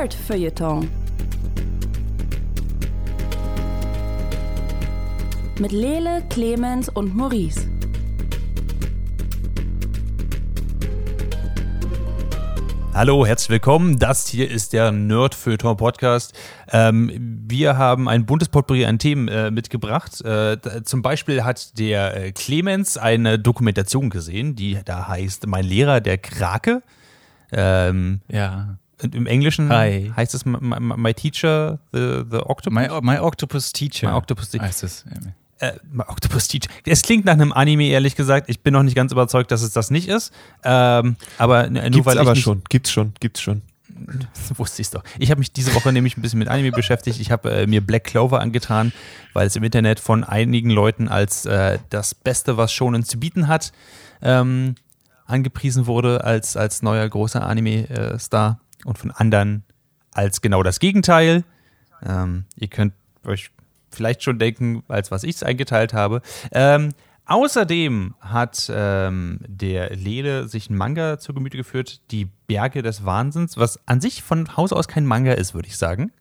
Nerd Feuilleton. Mit Lele, Clemens und Maurice. Hallo, herzlich willkommen. Das hier ist der Nerd Feuilleton Podcast. Ähm, wir haben ein buntes Potpourri an Themen äh, mitgebracht. Äh, zum Beispiel hat der äh, Clemens eine Dokumentation gesehen, die da heißt Mein Lehrer, der Krake. Ähm, Ja. Im Englischen Hi. heißt es My, my, my Teacher, the, the Octopus. My, my Octopus Teacher. My Octopus Teacher. Heißt es. äh, My Octopus Teacher. Es klingt nach einem Anime, ehrlich gesagt. Ich bin noch nicht ganz überzeugt, dass es das nicht ist. Ähm, aber nur Gibt's weil ich aber nicht, schon, gibt's schon, gibt's schon. wusste ich doch. Ich habe mich diese Woche nämlich ein bisschen mit Anime beschäftigt. Ich habe äh, mir Black Clover angetan, weil es im Internet von einigen Leuten als äh, das Beste, was Shonen zu bieten hat, ähm, angepriesen wurde als, als neuer großer Anime-Star und von anderen als genau das Gegenteil. Ähm, ihr könnt euch vielleicht schon denken, als was ich es eingeteilt habe. Ähm, außerdem hat ähm, der Lele sich einen Manga zu Gemüte geführt, Die Berge des Wahnsinns, was an sich von Haus aus kein Manga ist, würde ich sagen.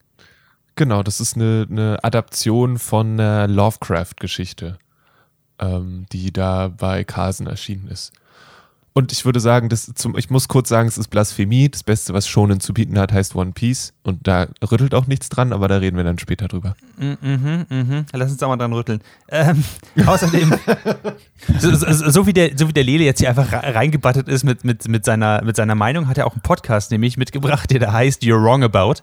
Genau, das ist eine, eine Adaption von einer Lovecraft-Geschichte, ähm, die da bei Carlsen erschienen ist. Und ich würde sagen, das zum, ich muss kurz sagen, es ist Blasphemie. Das Beste, was Shonen zu bieten hat, heißt One Piece. Und da rüttelt auch nichts dran, aber da reden wir dann später drüber. Mhm, mhm. Lass uns da mal dran rütteln. Ähm, außerdem, so, so, so, wie der, so wie der Lele jetzt hier einfach re- reingebattet ist mit, mit, mit, seiner, mit seiner Meinung, hat er auch einen Podcast nämlich mitgebracht, der da heißt You're Wrong About.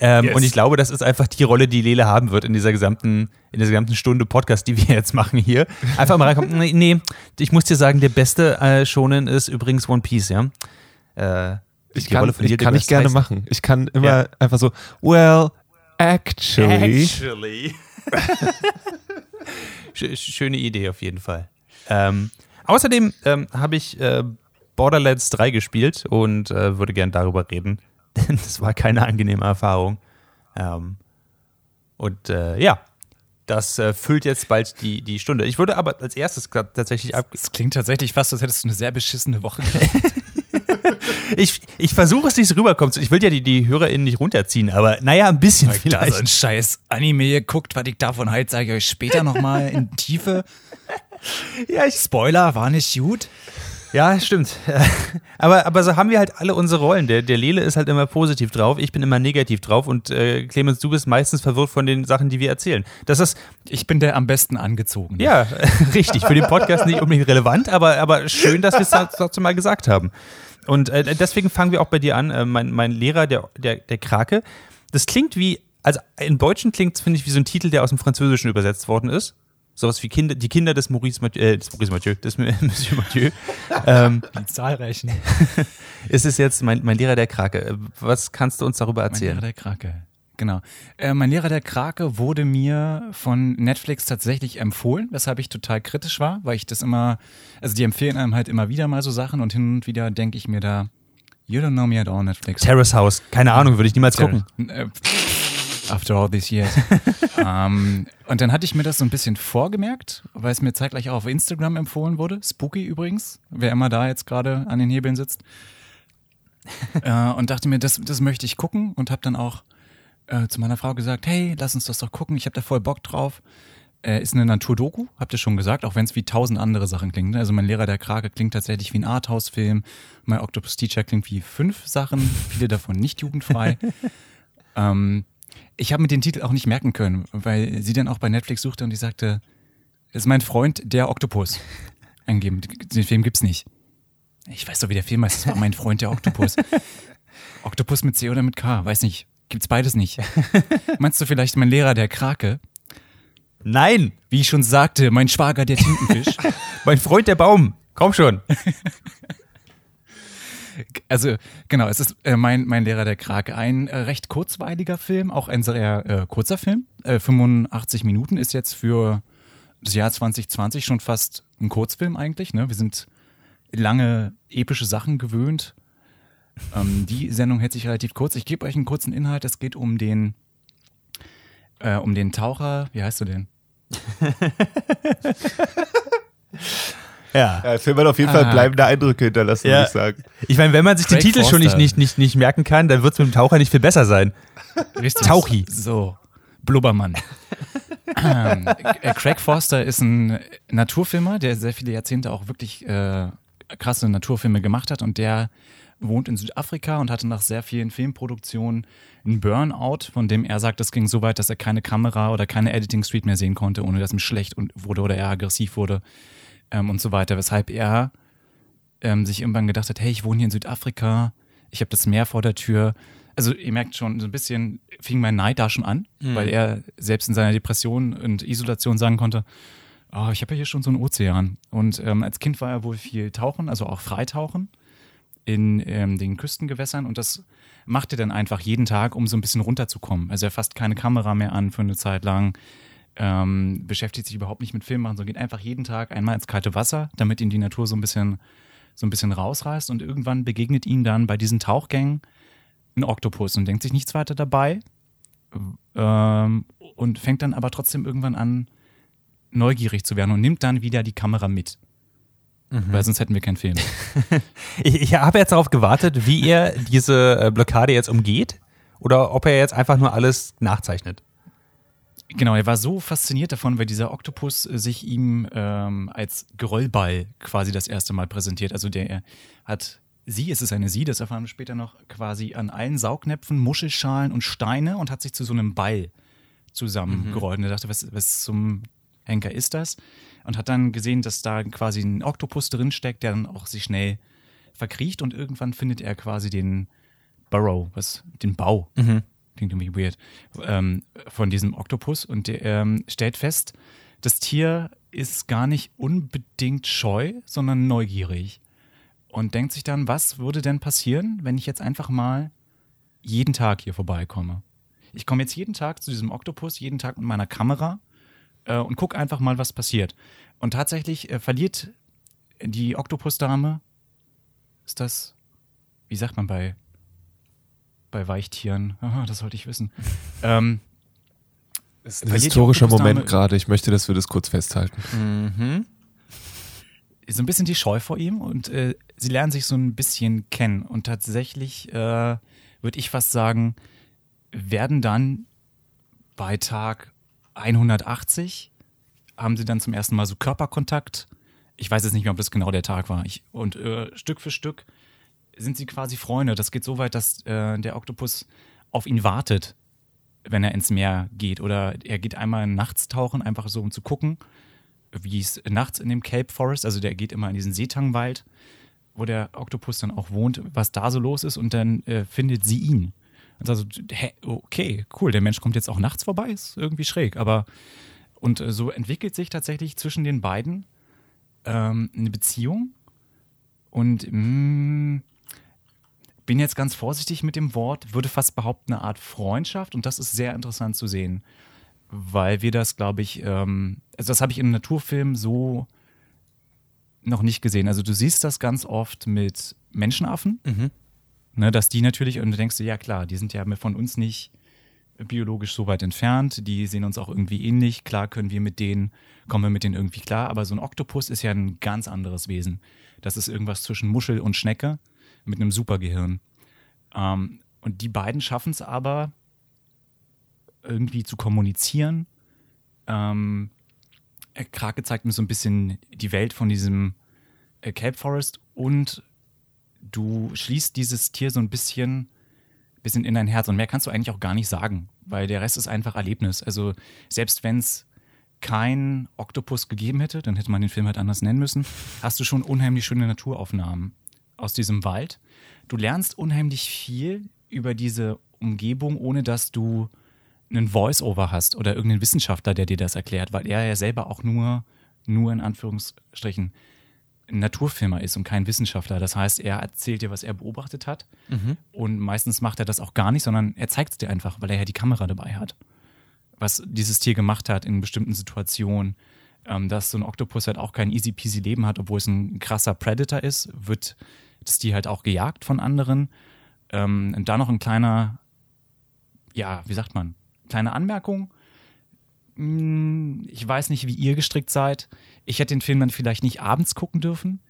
Ähm, Yes. Und ich glaube, das ist einfach die Rolle, die Lele haben wird in dieser gesamten, in dieser gesamten Stunde Podcast, die wir jetzt machen hier. Einfach mal reinkommen. Nee, nee ich muss dir sagen, der beste äh, Shonen ist übrigens One Piece, ja. Äh, Ich die kann, Rolle von ich kann ich gerne heißt- machen. Ich kann immer Ja. einfach so, well, actually. Actually. Sch- Schöne Idee auf jeden Fall. Ähm, außerdem ähm, habe ich äh, Borderlands 3 gespielt und äh, würde gern darüber reden, denn das war keine angenehme Erfahrung. Ähm, und äh, ja, das äh, füllt jetzt bald die, die Stunde. Ich würde aber als erstes tatsächlich ab. Es klingt tatsächlich fast, als hättest du eine sehr beschissene Woche gehabt. Ich, ich versuche es nicht so rüberkommt. Ich will ja die, die HörerInnen nicht runterziehen, aber naja, ein bisschen Weil ich vielleicht. so ein scheiß Anime geguckt, was ich davon halt, sage ich euch später nochmal in Tiefe. ja, ich Spoiler, war nicht gut. Ja, stimmt. Aber, aber so haben wir halt alle unsere Rollen. Der, der Lele ist halt immer positiv drauf, ich bin immer negativ drauf und äh, Clemens, du bist meistens verwirrt von den Sachen, die wir erzählen. Das ist, Ich bin der am besten angezogen. ja, richtig, für den Podcast nicht unbedingt relevant, aber, aber schön, dass wir es dazu mal gesagt haben. Und äh, deswegen fangen wir auch bei dir an. Äh, mein, mein Lehrer, der, der, der Krake, das klingt wie, also im Deutschen klingt es, finde ich, wie so ein Titel, der aus dem Französischen übersetzt worden ist. Sowas wie Kinder, die Kinder des Maurice Mathieu, äh, des Maurice Mathieu, des Monsieur Mathieu. ähm, Die zahlreichen. ist es jetzt mein, mein Lehrer der Krake. Was kannst du uns darüber Mein erzählen? Lehrer der Krake. Genau. Äh, mein Lehrer der Krake wurde mir von Netflix tatsächlich empfohlen, weshalb ich total kritisch war, weil ich das immer, also die empfehlen einem halt immer wieder mal so Sachen und hin und wieder denke ich mir da, you don't know me at all, Netflix. Terrace House. Keine Ahnung, würde ich niemals gucken. Äh, After all these years. ähm, und dann hatte ich mir das so ein bisschen vorgemerkt, weil es mir zeitgleich auch auf Instagram empfohlen wurde. Spooky übrigens, wer immer da jetzt gerade an den Hebeln sitzt. äh, und dachte mir, das, das möchte ich gucken und habe dann auch äh, zu meiner Frau gesagt, hey, lass uns das doch gucken, ich habe da voll Bock drauf. Äh, ist eine Naturdoku, habt ihr schon gesagt, auch wenn es wie tausend andere Sachen klingt. ne? Also mein Lehrer der Krake klingt tatsächlich wie ein Arthouse-Film. Mein Octopus Teacher klingt wie fünf Sachen, viele davon nicht jugendfrei. ähm, ich habe mir den Titel auch nicht merken können, weil sie dann auch bei Netflix suchte und die sagte, das ist mein Freund, der Oktopus. Eingeben, den Film gibt's nicht. Ich weiß doch, wie der Film heißt, das war mein Freund, der Oktopus. Oktopus mit C oder mit K, weiß nicht. Gibt's beides nicht. Meinst du vielleicht mein Lehrer, der Krake? Nein, Wie ich schon sagte, mein Schwager, der Tintenfisch. mein Freund der Baum. Komm schon. Also genau, es ist äh, mein, mein Lehrer der Krake. Ein äh, recht kurzweiliger Film, auch ein sehr äh, kurzer Film. Äh, 85 Minuten ist jetzt für das Jahr 2020 schon fast ein Kurzfilm eigentlich. Ne? Wir sind lange epische Sachen gewöhnt. Ähm, die Sendung hält sich relativ kurz. Ich gebe euch einen kurzen Inhalt. Es geht um den, äh, um den Taucher. Wie heißt du denn? Ja. Ja, der Film hat auf jeden Fall Ah. bleibende Eindrücke hinterlassen, Ja. würde ich sagen. Ich meine, wenn man sich den Craig Titel schon nicht, Forster. nicht, nicht, nicht merken kann, dann wird es mit dem Taucher nicht viel besser sein. Richtig. Tauchi. So, Blubbermann. ähm, äh, Craig Forster ist ein Naturfilmer, der sehr viele Jahrzehnte auch wirklich äh, krasse Naturfilme gemacht hat und der wohnt in Südafrika und hatte nach sehr vielen Filmproduktionen einen Burnout, von dem er sagt, das ging so weit, dass er keine Kamera oder keine Editing Suite mehr sehen konnte, ohne dass ihm schlecht und wurde oder er aggressiv wurde ähm, und so weiter. Weshalb er ähm, sich irgendwann gedacht hat, hey, ich wohne hier in Südafrika, ich habe das Meer vor der Tür. Also ihr merkt schon, so ein bisschen fing mein Neid da schon an, weil er selbst in seiner Depression und Isolation sagen konnte, oh, ich habe ja hier schon so einen Ozean. Und ähm, als Kind war er wohl viel tauchen, also auch Freitauchen in ähm, den Küstengewässern und das macht er dann einfach jeden Tag, um so ein bisschen runterzukommen. Also er fasst keine Kamera mehr an für eine Zeit lang, ähm, beschäftigt sich überhaupt nicht mit Filmmachen, sondern geht einfach jeden Tag einmal ins kalte Wasser, damit ihn die Natur so ein bisschen so ein bisschen rausreißt und irgendwann begegnet ihm dann bei diesen Tauchgängen ein Oktopus und denkt sich nichts weiter dabei ähm, und fängt dann aber trotzdem irgendwann an, neugierig zu werden und nimmt dann wieder die Kamera mit. Weil sonst hätten wir keinen Film. Ich, ich habe jetzt darauf gewartet, wie er diese äh, Blockade jetzt umgeht oder ob er jetzt einfach nur alles nachzeichnet. Genau, er war so fasziniert davon, weil dieser Oktopus äh, sich ihm ähm, als Geröllball quasi das erste Mal präsentiert. Also der hat sie, es ist eine sie, das erfahren wir später noch, quasi an allen Saugnäpfen, Muschelschalen und Steine und hat sich zu so einem Ball zusammengerollt. Und er dachte, was, was zum Henker ist das? Und hat dann gesehen, dass da quasi ein Oktopus drinsteckt, der dann auch sich schnell verkriecht und irgendwann findet er quasi den Burrow, was, den Bau, klingt irgendwie weird, ähm, von diesem Oktopus und ähm, stellt fest, das Tier ist gar nicht unbedingt scheu, sondern neugierig. Und denkt sich dann, was würde denn passieren, wenn ich jetzt einfach mal jeden Tag hier vorbeikomme? Ich komme jetzt jeden Tag zu diesem Oktopus, jeden Tag mit meiner Kamera äh, und gucke einfach mal, was passiert. Und tatsächlich äh, verliert die Oktopusdame, ist das, wie sagt man bei, bei Weichtieren? Aha, das sollte ich wissen. ähm, ist ein historischer Moment gerade. Ich möchte, dass wir das kurz festhalten. Mhm. so ein bisschen die Scheu vor ihm und äh, sie lernen sich so ein bisschen kennen. Und tatsächlich äh, würde ich fast sagen, werden dann bei Tag 180 haben sie dann zum ersten Mal so Körperkontakt. Ich weiß jetzt nicht mehr, ob das genau der Tag war. Ich, und äh, Stück für Stück sind sie quasi Freunde. Das geht so weit, dass äh, der Oktopus auf ihn wartet, wenn er ins Meer geht. Oder er geht einmal nachts tauchen, einfach so um zu gucken wie es nachts in dem Cape Forest, also der geht immer in diesen Seetangwald, wo der Oktopus dann auch wohnt, was da so los ist und dann äh, findet sie ihn. Und also, hä, okay, cool, der Mensch kommt jetzt auch nachts vorbei, ist irgendwie schräg, aber und äh, so entwickelt sich tatsächlich zwischen den beiden ähm, eine Beziehung und mh, bin jetzt ganz vorsichtig mit dem Wort, würde fast behaupten, eine Art Freundschaft. Und das ist sehr interessant zu sehen weil wir das, glaube ich, ähm, also das habe ich in einem Naturfilm so noch nicht gesehen. Also du siehst das ganz oft mit Menschenaffen, ne, dass die natürlich, und du denkst dir, ja klar, die sind ja von uns nicht biologisch so weit entfernt, die sehen uns auch irgendwie ähnlich, klar können wir mit denen, kommen wir mit denen irgendwie klar, aber so ein Oktopus ist ja ein ganz anderes Wesen. Das ist irgendwas zwischen Muschel und Schnecke mit einem Supergehirn. Ähm, und die beiden schaffen es aber, irgendwie zu kommunizieren. Ähm, äh, Krake zeigt mir so ein bisschen die Welt von diesem äh, Cape Forest und du schließt dieses Tier so ein bisschen, bisschen in dein Herz und mehr kannst du eigentlich auch gar nicht sagen, weil der Rest ist einfach Erlebnis. Also selbst wenn es kein Oktopus gegeben hätte, dann hätte man den Film halt anders nennen müssen, hast du schon unheimlich schöne Naturaufnahmen aus diesem Wald. Du lernst unheimlich viel über diese Umgebung, ohne dass du einen Voice-Over hast oder irgendeinen Wissenschaftler, der dir das erklärt, weil er ja selber auch nur, nur in Anführungsstrichen, ein Naturfilmer ist und kein Wissenschaftler. Das heißt, er erzählt dir, was er beobachtet hat. Und meistens macht er das auch gar nicht, sondern er zeigt es dir einfach, weil er ja die Kamera dabei hat. Was dieses Tier gemacht hat in bestimmten Situationen. Ähm, dass so ein Oktopus halt auch kein easy peasy Leben hat, obwohl es ein krasser Predator ist, wird das Tier halt auch gejagt von anderen. Ähm, und da noch ein kleiner, ja, wie sagt man, kleine Anmerkung. mh, ich weiß nicht, wie ihr gestrickt seid. Ich hätte den Film dann vielleicht nicht abends gucken dürfen,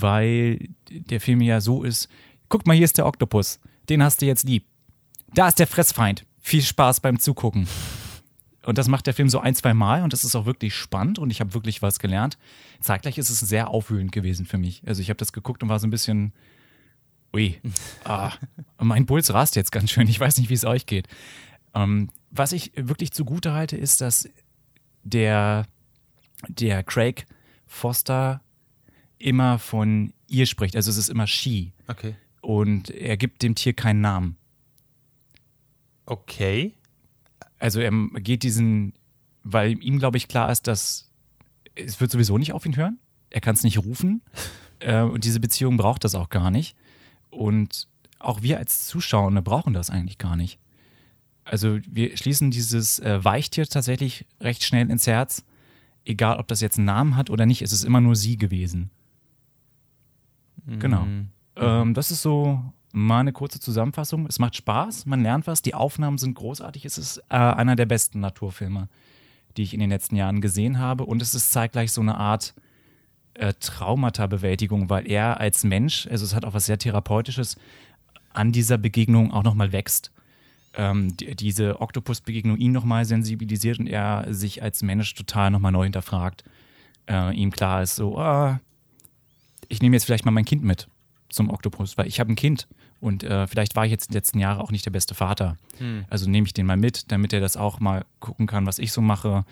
weil der Film ja so ist. Guck mal, hier ist der Oktopus. Den hast du jetzt lieb. Da ist der Fressfeind. Viel Spaß beim Zugucken. Und das macht der Film so ein, zwei Mal und das ist auch wirklich spannend und ich habe wirklich was gelernt. Zeitgleich ist es sehr aufwühlend gewesen für mich. Also ich habe das geguckt und war so ein bisschen, ui, ah, mein Puls rast jetzt ganz schön. Ich weiß nicht, wie es euch geht. Ähm, was ich wirklich zugute halte, ist, dass der, der Craig Foster immer von ihr spricht. Also es ist immer she. Okay. Und er gibt dem Tier keinen Namen. Okay. Also er geht diesen, weil ihm, glaube ich, klar ist, dass es wird sowieso nicht auf ihn hören. Er kann es nicht rufen. äh, und diese Beziehung braucht das auch gar nicht. Und auch wir als Zuschauer brauchen das eigentlich gar nicht. Also wir schließen dieses äh, Weichtier tatsächlich recht schnell ins Herz. Egal, ob das jetzt einen Namen hat oder nicht, es ist immer nur sie gewesen. Genau. Ähm, das ist so mal eine kurze Zusammenfassung. Es macht Spaß, man lernt was, die Aufnahmen sind großartig. Es ist äh, einer der besten Naturfilme, die ich in den letzten Jahren gesehen habe. Und es ist zeitgleich so eine Art äh, Traumata-Bewältigung, weil er als Mensch, also es hat auch was sehr Therapeutisches, an dieser Begegnung auch nochmal wächst. Ähm, die, diese Oktopus-Begegnung ihn nochmal sensibilisiert und er sich als Mensch total nochmal neu hinterfragt. Äh, ihm klar ist so, ah, ich nehme jetzt vielleicht mal mein Kind mit zum Oktopus, weil ich habe ein Kind und äh, vielleicht war ich jetzt die letzten Jahre auch nicht der beste Vater. Also nehme ich den mal mit, damit er das auch mal gucken kann, was ich so mache,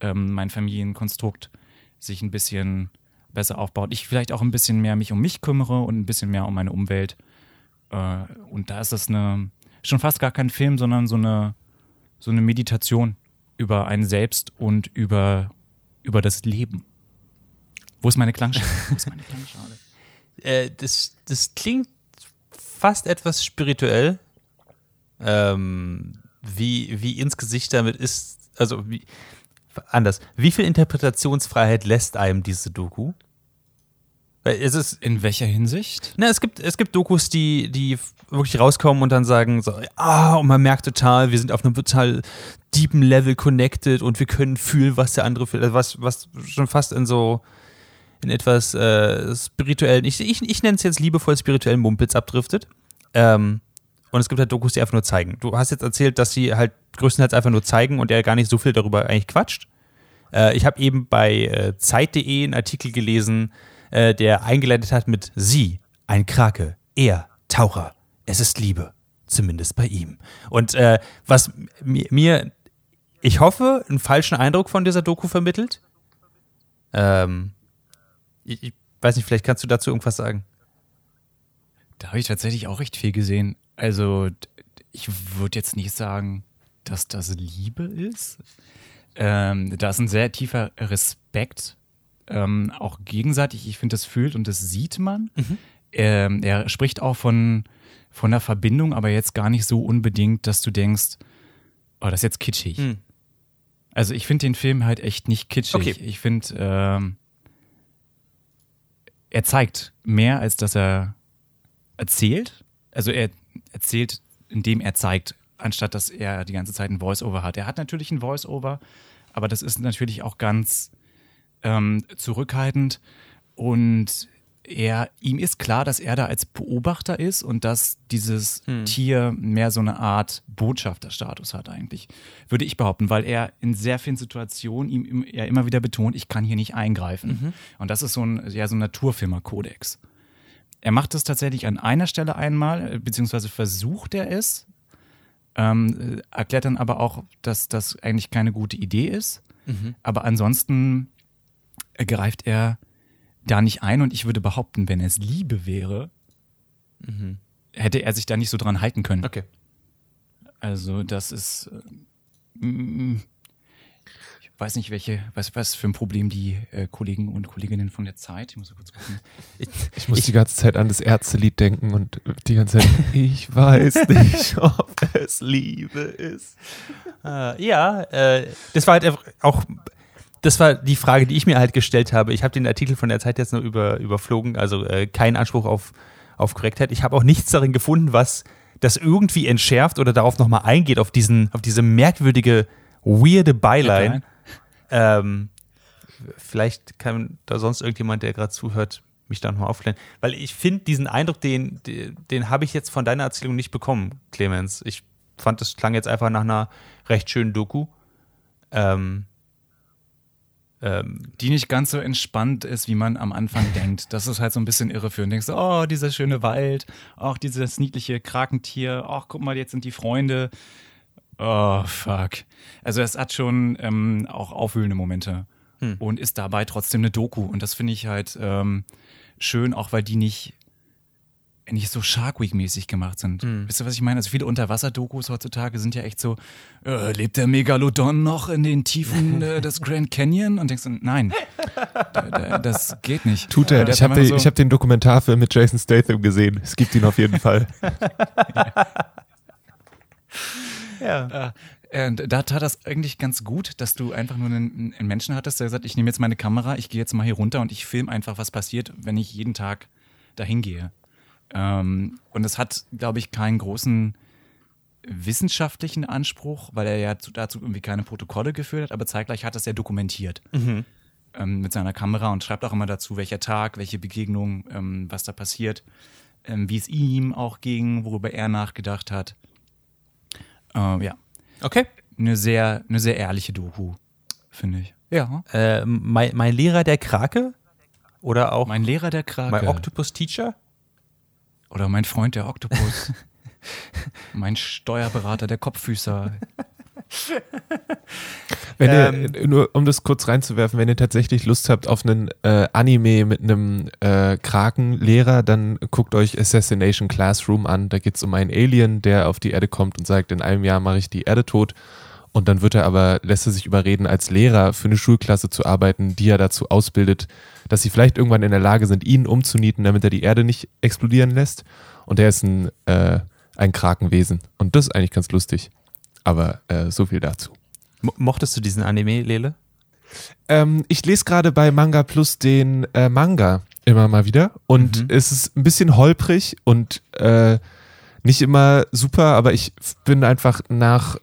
ähm, mein Familienkonstrukt sich ein bisschen besser aufbaut. Ich vielleicht auch ein bisschen mehr mich um mich kümmere und ein bisschen mehr um meine Umwelt. Äh, und da ist das eine, schon fast gar kein Film, sondern so eine, so eine Meditation über einen selbst und über, über das Leben. Wo ist meine Klangschale? Wo ist meine Klangschale? Äh, das, das klingt fast etwas spirituell. Ähm, wie, wie ins Gesicht damit ist, also wie, anders. Wie viel Interpretationsfreiheit lässt einem diese Doku? Weil es ist, In welcher Hinsicht? na, es gibt, es gibt Dokus, die, die wirklich rauskommen und dann sagen so, ah, und man merkt total, wir sind auf einem total deepen Level connected und wir können fühlen, was der andere fühlt. Also was, was schon fast in so, in etwas äh, spirituellen, ich, ich, ich nenne es jetzt liebevoll spirituellen Mumpitz abdriftet. Ähm, und es gibt halt Dokus, die einfach nur zeigen. Du hast jetzt erzählt, dass sie halt größtenteils einfach nur zeigen und er gar nicht so viel darüber eigentlich quatscht. Äh, ich habe eben bei äh, Zeit.de einen Artikel gelesen, äh, der eingeleitet hat mit Sie, ein Krake, er, Taucher, es ist Liebe, zumindest bei ihm. Und äh, was mir, ich hoffe, einen falschen Eindruck von dieser Doku vermittelt. Ähm, ich, ich weiß nicht, vielleicht kannst du dazu irgendwas sagen. Da habe ich tatsächlich auch recht viel gesehen. Also, ich würde jetzt nicht sagen, dass das Liebe ist. Ähm, da ist ein sehr tiefer Respekt, ähm, auch gegenseitig. Ich finde, das fühlt und das sieht man. Ähm, er spricht auch von, von einer Verbindung, aber jetzt gar nicht so unbedingt, dass du denkst, oh, das ist jetzt kitschig. Hm. Also, ich finde den Film halt echt nicht kitschig. Okay. Ich finde, ähm, er zeigt mehr, als dass er erzählt. Also er erzählt, indem er zeigt, anstatt dass er die ganze Zeit ein Voice-Over hat. Er hat natürlich ein Voice-Over, aber das ist natürlich auch ganz ähm, zurückhaltend und er, ihm ist klar, dass er da als Beobachter ist und dass dieses Tier mehr so eine Art Botschafterstatus hat eigentlich, würde ich behaupten, weil er in sehr vielen Situationen ihm er immer wieder betont, ich kann hier nicht eingreifen. Und das ist so ein, ja, so ein Naturfilmer-Kodex. Er macht es tatsächlich an einer Stelle einmal, äh, beziehungsweise versucht er es, ähm, äh, erklärt dann aber auch, dass das eigentlich keine gute Idee ist. Aber ansonsten äh, greift er da nicht ein und ich würde behaupten, wenn es Liebe wäre, hätte er sich da nicht so dran halten können. Okay. Also das ist, äh, mm, ich weiß nicht, welche, was, was für ein Problem die äh, Kollegen und Kolleginnen von der Zeit, ich muss mal kurz gucken. Ich muss die ganze Zeit an das Ärztelied denken und die ganze Zeit, ich weiß nicht, ob es Liebe ist. Äh, ja, äh, das war halt einfach auch, das war die Frage, die ich mir halt gestellt habe. Ich habe den Artikel von der Zeit jetzt nur über, überflogen, also äh, kein Anspruch auf, auf Korrektheit. Ich habe auch nichts darin gefunden, was das irgendwie entschärft oder darauf nochmal eingeht, auf, diesen, auf diese merkwürdige weirde Byline. Ähm, vielleicht kann da sonst irgendjemand, der gerade zuhört, mich da nochmal aufklären. Weil ich finde, diesen Eindruck, den, den, den habe ich jetzt von deiner Erzählung nicht bekommen, Clemens. Ich fand, das klang jetzt einfach nach einer recht schönen Doku. Ähm, ähm, die nicht ganz so entspannt ist, wie man am Anfang denkt. Das ist halt so ein bisschen irreführend. Du denkst, oh, dieser schöne Wald, auch dieses niedliche Krakentier, ach, guck mal, jetzt sind die Freunde. Oh, fuck. Also es hat schon ähm, auch aufwühlende Momente hm. und ist dabei trotzdem eine Doku. Und das finde ich halt ähm, schön, auch weil die nicht nicht so Shark Week-mäßig gemacht sind. Mhm. Wisst ihr, was ich meine? Also viele Unterwasser-Dokus heutzutage sind ja echt so, äh, lebt der Megalodon noch in den Tiefen äh, des Grand Canyon? Und denkst du, nein, da, da, das geht nicht. Tut er. Ich habe den, so hab den Dokumentarfilm mit Jason Statham gesehen. Es gibt ihn auf jeden Fall. ja. Äh, und da tat das eigentlich ganz gut, dass du einfach nur einen, einen Menschen hattest, der gesagt, ich nehme jetzt meine Kamera, ich gehe jetzt mal hier runter und ich filme einfach, was passiert, wenn ich jeden Tag dahin gehe. Ähm, und es hat, glaube ich, keinen großen wissenschaftlichen Anspruch, weil er ja dazu irgendwie keine Protokolle geführt hat, aber zeitgleich hat er es ja dokumentiert. Mhm. Ähm, mit seiner Kamera und schreibt auch immer dazu, welcher Tag, welche Begegnung, ähm, was da passiert, ähm, wie es ihm auch ging, worüber er nachgedacht hat. Äh, ja. Okay. Eine sehr, eine sehr ehrliche Doku, finde ich. Ja. Äh, mein, mein Lehrer der Krake? Oder auch. Mein Lehrer der Krake. Mein Octopus Teacher? Oder mein Freund der Oktopus. mein Steuerberater der Kopffüßer. Wenn ähm, ihr, nur um das kurz reinzuwerfen, wenn ihr tatsächlich Lust habt auf einen äh, Anime mit einem äh, Krakenlehrer, dann guckt euch Assassination Classroom an. Da geht es um einen Alien, der auf die Erde kommt und sagt, in einem Jahr mache ich die Erde tot. Und dann wird er aber, lässt er sich überreden, als Lehrer für eine Schulklasse zu arbeiten, die er dazu ausbildet, dass sie vielleicht irgendwann in der Lage sind, ihn umzunieten, damit er die Erde nicht explodieren lässt. Und er ist ein, äh, ein Krakenwesen. Und das ist eigentlich ganz lustig. Aber äh, so viel dazu. Mochtest du diesen Anime, Lele? Ähm, ich lese gerade bei Manga Plus den äh, Manga immer mal wieder. Und mhm. es ist ein bisschen holprig und äh, nicht immer super, aber ich bin einfach nach,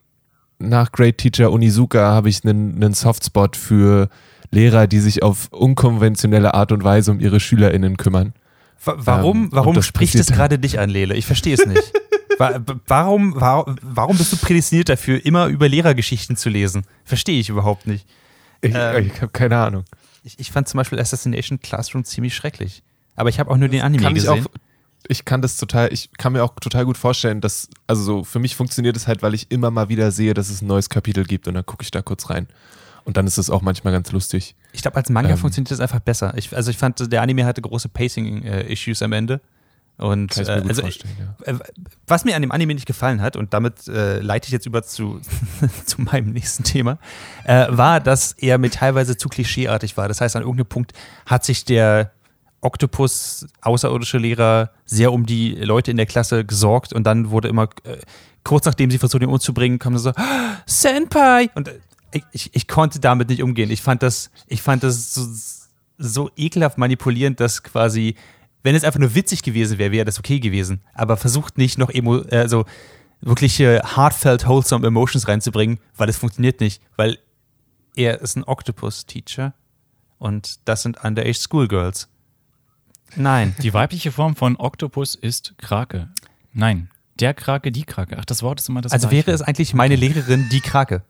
nach Great Teacher Onizuka habe ich einen, einen Softspot für Lehrer, die sich auf unkonventionelle Art und Weise um ihre SchülerInnen kümmern. Warum, ähm, warum spricht es gerade dich an, Lele? Ich verstehe es nicht. warum, warum, warum bist du prädestiniert dafür, immer über Lehrergeschichten zu lesen? Verstehe ich überhaupt nicht. Ich, ähm, ich habe keine Ahnung. Ich, ich, fand zum Beispiel Assassination Classroom ziemlich schrecklich. Aber ich habe auch nur den Anime kann gesehen. Ich, auch, ich kann das total, ich kann mir auch total gut vorstellen, dass, also so, für mich funktioniert es halt, weil ich immer mal wieder sehe, dass es ein neues Kapitel gibt und dann gucke ich da kurz rein. Und dann ist es auch manchmal ganz lustig. Ich glaube, als Manga ähm, funktioniert das einfach besser. Ich, also ich fand, der Anime hatte große Pacing-Issues am Ende. Und äh, also, ja. Äh, was mir an dem Anime nicht gefallen hat, und damit äh, leite ich jetzt über zu, zu meinem nächsten Thema, äh, war, dass er mir teilweise zu klischeeartig war. Das heißt, an irgendeinem Punkt hat sich der Oktopus, außerirdische Lehrer, sehr um die Leute in der Klasse gesorgt und dann wurde immer, äh, kurz nachdem sie versucht, ihn umzubringen, kam so, ah, Senpai! Und äh, ich, ich konnte damit nicht umgehen. Ich fand das, ich fand das so, so ekelhaft manipulierend, dass quasi, wenn es einfach nur witzig gewesen wäre, wäre das okay gewesen. Aber versucht nicht noch emo, äh, so wirkliche heartfelt, wholesome Emotions reinzubringen, weil es funktioniert nicht. Weil er ist ein Octopus-Teacher und das sind Underage Schoolgirls. Nein. Die weibliche Form von Octopus ist Krake. Nein. Der Krake, die Krake. Ach, das Wort ist immer das Also Gleiche. wäre es eigentlich meine Lehrerin, die Krake.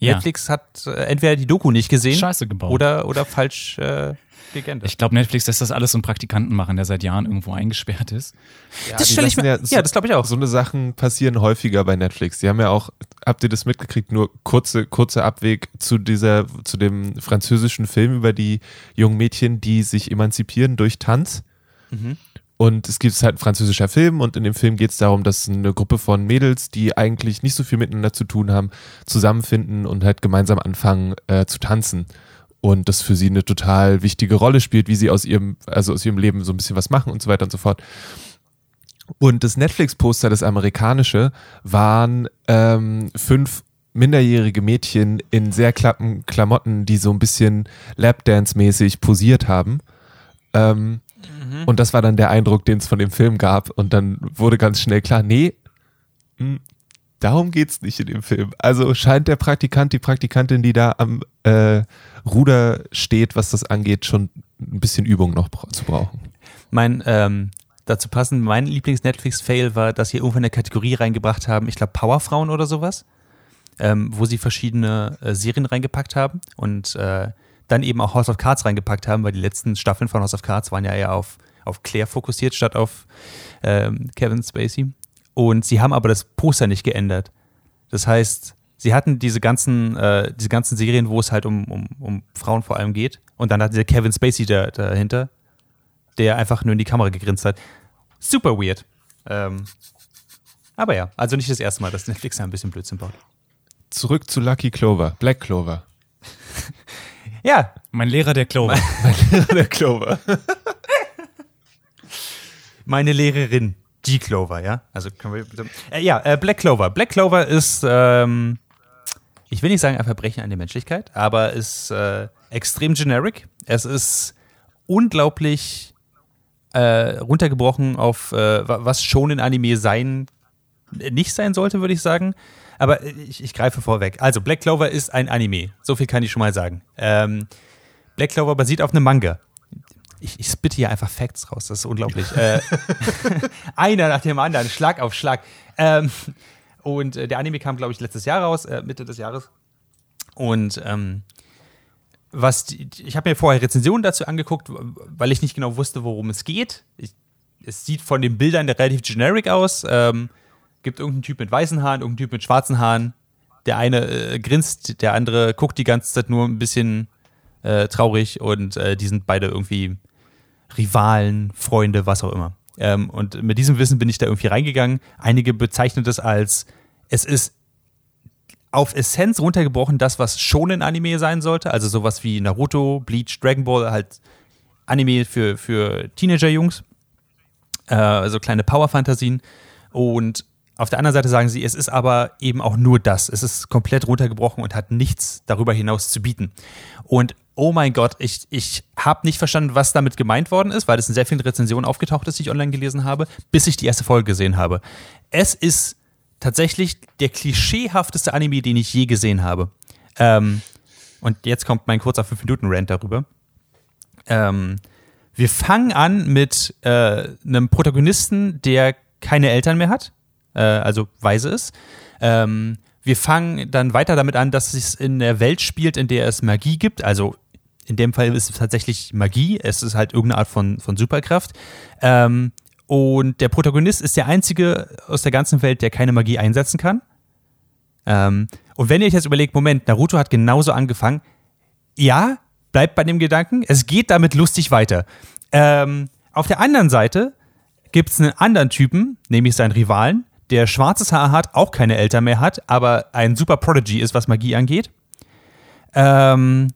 Ja. Netflix hat äh, entweder die Doku nicht gesehen Scheiße gebaut. oder, oder falsch äh, gegendert. Ich glaube, Netflix lässt das alles so einen Praktikanten machen, der seit Jahren irgendwo eingesperrt ist. Ja, das stelle ich mir. Ja, so, ja das glaube ich auch. So eine Sachen passieren häufiger bei Netflix. Die haben ja auch, habt ihr das mitgekriegt, nur kurze, kurzer Abweg zu dieser, zu dem französischen Film über die jungen Mädchen, die sich emanzipieren durch Tanz. Mhm. Und es gibt halt ein französischer Film und in dem Film geht es darum, dass eine Gruppe von Mädels, die eigentlich nicht so viel miteinander zu tun haben, zusammenfinden und halt gemeinsam anfangen äh, zu tanzen. Und das für sie eine total wichtige Rolle spielt, wie sie aus ihrem, also aus ihrem Leben so ein bisschen was machen und so weiter und so fort. Und das Netflix-Poster, das amerikanische, waren ähm, fünf minderjährige Mädchen in sehr klappen Klamotten, die so ein bisschen Lapdance-mäßig posiert haben. Ähm, Mhm. Und das war dann der Eindruck, den es von dem Film gab. Und dann wurde ganz schnell klar, nee, mh, hm, Darum geht's nicht in dem Film. Also scheint der Praktikant, die Praktikantin, die da am äh, Ruder steht, was das angeht, schon ein bisschen Übung noch zu brauchen. Mein, ähm, dazu passend, mein Lieblings-Netflix-Fail war, dass sie irgendwann eine Kategorie reingebracht haben, ich glaube Powerfrauen oder sowas, ähm, wo sie verschiedene äh, Serien reingepackt haben und äh, dann eben auch House of Cards reingepackt haben, weil die letzten Staffeln von House of Cards waren ja eher auf, auf Claire fokussiert statt auf ähm, Kevin Spacey. Und sie haben aber das Poster nicht geändert. Das heißt, sie hatten diese ganzen, äh, diese ganzen Serien, wo es halt um, um, um Frauen vor allem geht. Und dann hatten sie Kevin Spacey da, dahinter, der einfach nur in die Kamera gegrinst hat. Super weird. Ähm, aber ja, also nicht das erste Mal, dass Netflix da ein bisschen Blödsinn baut. Zurück zu Lucky Clover, Black Clover. Ja, Mein Lehrer der Clover. der Clover. meine Lehrerin, G. Clover, ja. Also können wir. Äh, ja, äh, Black Clover. Black Clover ist, ähm, ich will nicht sagen ein Verbrechen an der Menschlichkeit, aber ist äh, extrem generic. Es ist unglaublich äh, runtergebrochen auf, äh, wa- was schon in Anime sein, nicht sein sollte, würde ich sagen. Aber ich, ich greife vorweg. Also, Black Clover ist ein Anime. So viel kann ich schon mal sagen. Ähm, Black Clover basiert auf einem Manga. Ich, ich spitte hier einfach Facts raus, das ist unglaublich. äh, einer nach dem anderen, Schlag auf Schlag. Ähm, und äh, der Anime kam, glaube ich, letztes Jahr raus, äh, Mitte des Jahres. Und ähm, was die, ich habe mir vorher Rezensionen dazu angeguckt, weil ich nicht genau wusste, worum es geht. Ich, es sieht von den Bildern relativ generic aus. Ähm, gibt irgendeinen Typ mit weißen Haaren, irgendeinen Typ mit schwarzen Haaren. Der eine äh, grinst, der andere guckt die ganze Zeit nur ein bisschen äh, traurig und äh, die sind beide irgendwie Rivalen, Freunde, was auch immer. Ähm, und mit diesem Wissen bin ich da irgendwie reingegangen. Einige bezeichnen das als, es ist auf Essenz runtergebrochen das, was schon in Anime sein sollte. Also sowas wie Naruto, Bleach, Dragon Ball, halt Anime für, für Teenager-Jungs. Äh, also kleine Power-Fantasien. Und auf der anderen Seite sagen sie, es ist aber eben auch nur das. Es ist komplett runtergebrochen und hat nichts darüber hinaus zu bieten. Und oh mein Gott, ich, ich habe nicht verstanden, was damit gemeint worden ist, weil es in sehr vielen Rezensionen aufgetaucht ist, die ich online gelesen habe, bis ich die erste Folge gesehen habe. Es ist tatsächlich der klischeehafteste Anime, den ich je gesehen habe. Ähm, und jetzt kommt mein kurzer 5-Minuten-Rant darüber. Ähm, wir fangen an mit äh, einem Protagonisten, der keine Eltern mehr hat, äh, also weise ist. Ähm, wir fangen dann weiter damit an, dass es in der Welt spielt, in der es Magie gibt. Also in dem Fall ist es tatsächlich Magie. Es ist halt irgendeine Art von, von Superkraft. Ähm, und der Protagonist ist der einzige aus der ganzen Welt, der keine Magie einsetzen kann. Ähm, und wenn ihr euch jetzt überlegt, Moment, Naruto hat genauso angefangen. Ja, bleibt bei dem Gedanken. Es geht damit lustig weiter. Ähm, auf der anderen Seite gibt es einen anderen Typen, nämlich seinen Rivalen, der schwarzes Haar hat, auch keine Eltern mehr hat, aber ein super Prodigy ist, was Magie angeht. Ähm,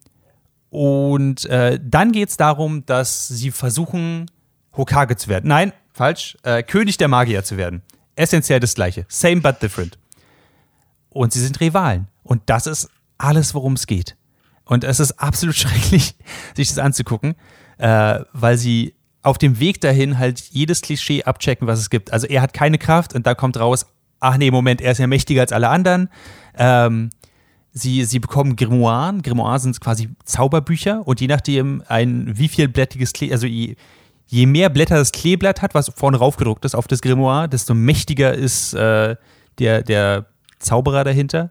und äh, dann geht es darum, dass sie versuchen, Hokage zu werden. Nein, falsch. Äh, König der Magier zu werden. Essentiell das Gleiche. Same but different. Und sie sind Rivalen. Und das ist alles, worum es geht. Und es ist absolut schrecklich, sich das anzugucken, äh, weil sie auf dem Weg dahin halt jedes Klischee abchecken, was es gibt. Also er hat keine Kraft und da kommt raus, ach nee, Moment, er ist ja mächtiger als alle anderen. Ähm, sie, sie bekommen Grimoire. Grimoire sind quasi Zauberbücher und je nachdem ein wie vielblättiges Klee, also je, je mehr Blätter das Kleeblatt hat, was vorne raufgedruckt ist auf das Grimoire, desto mächtiger ist äh, der, der Zauberer dahinter.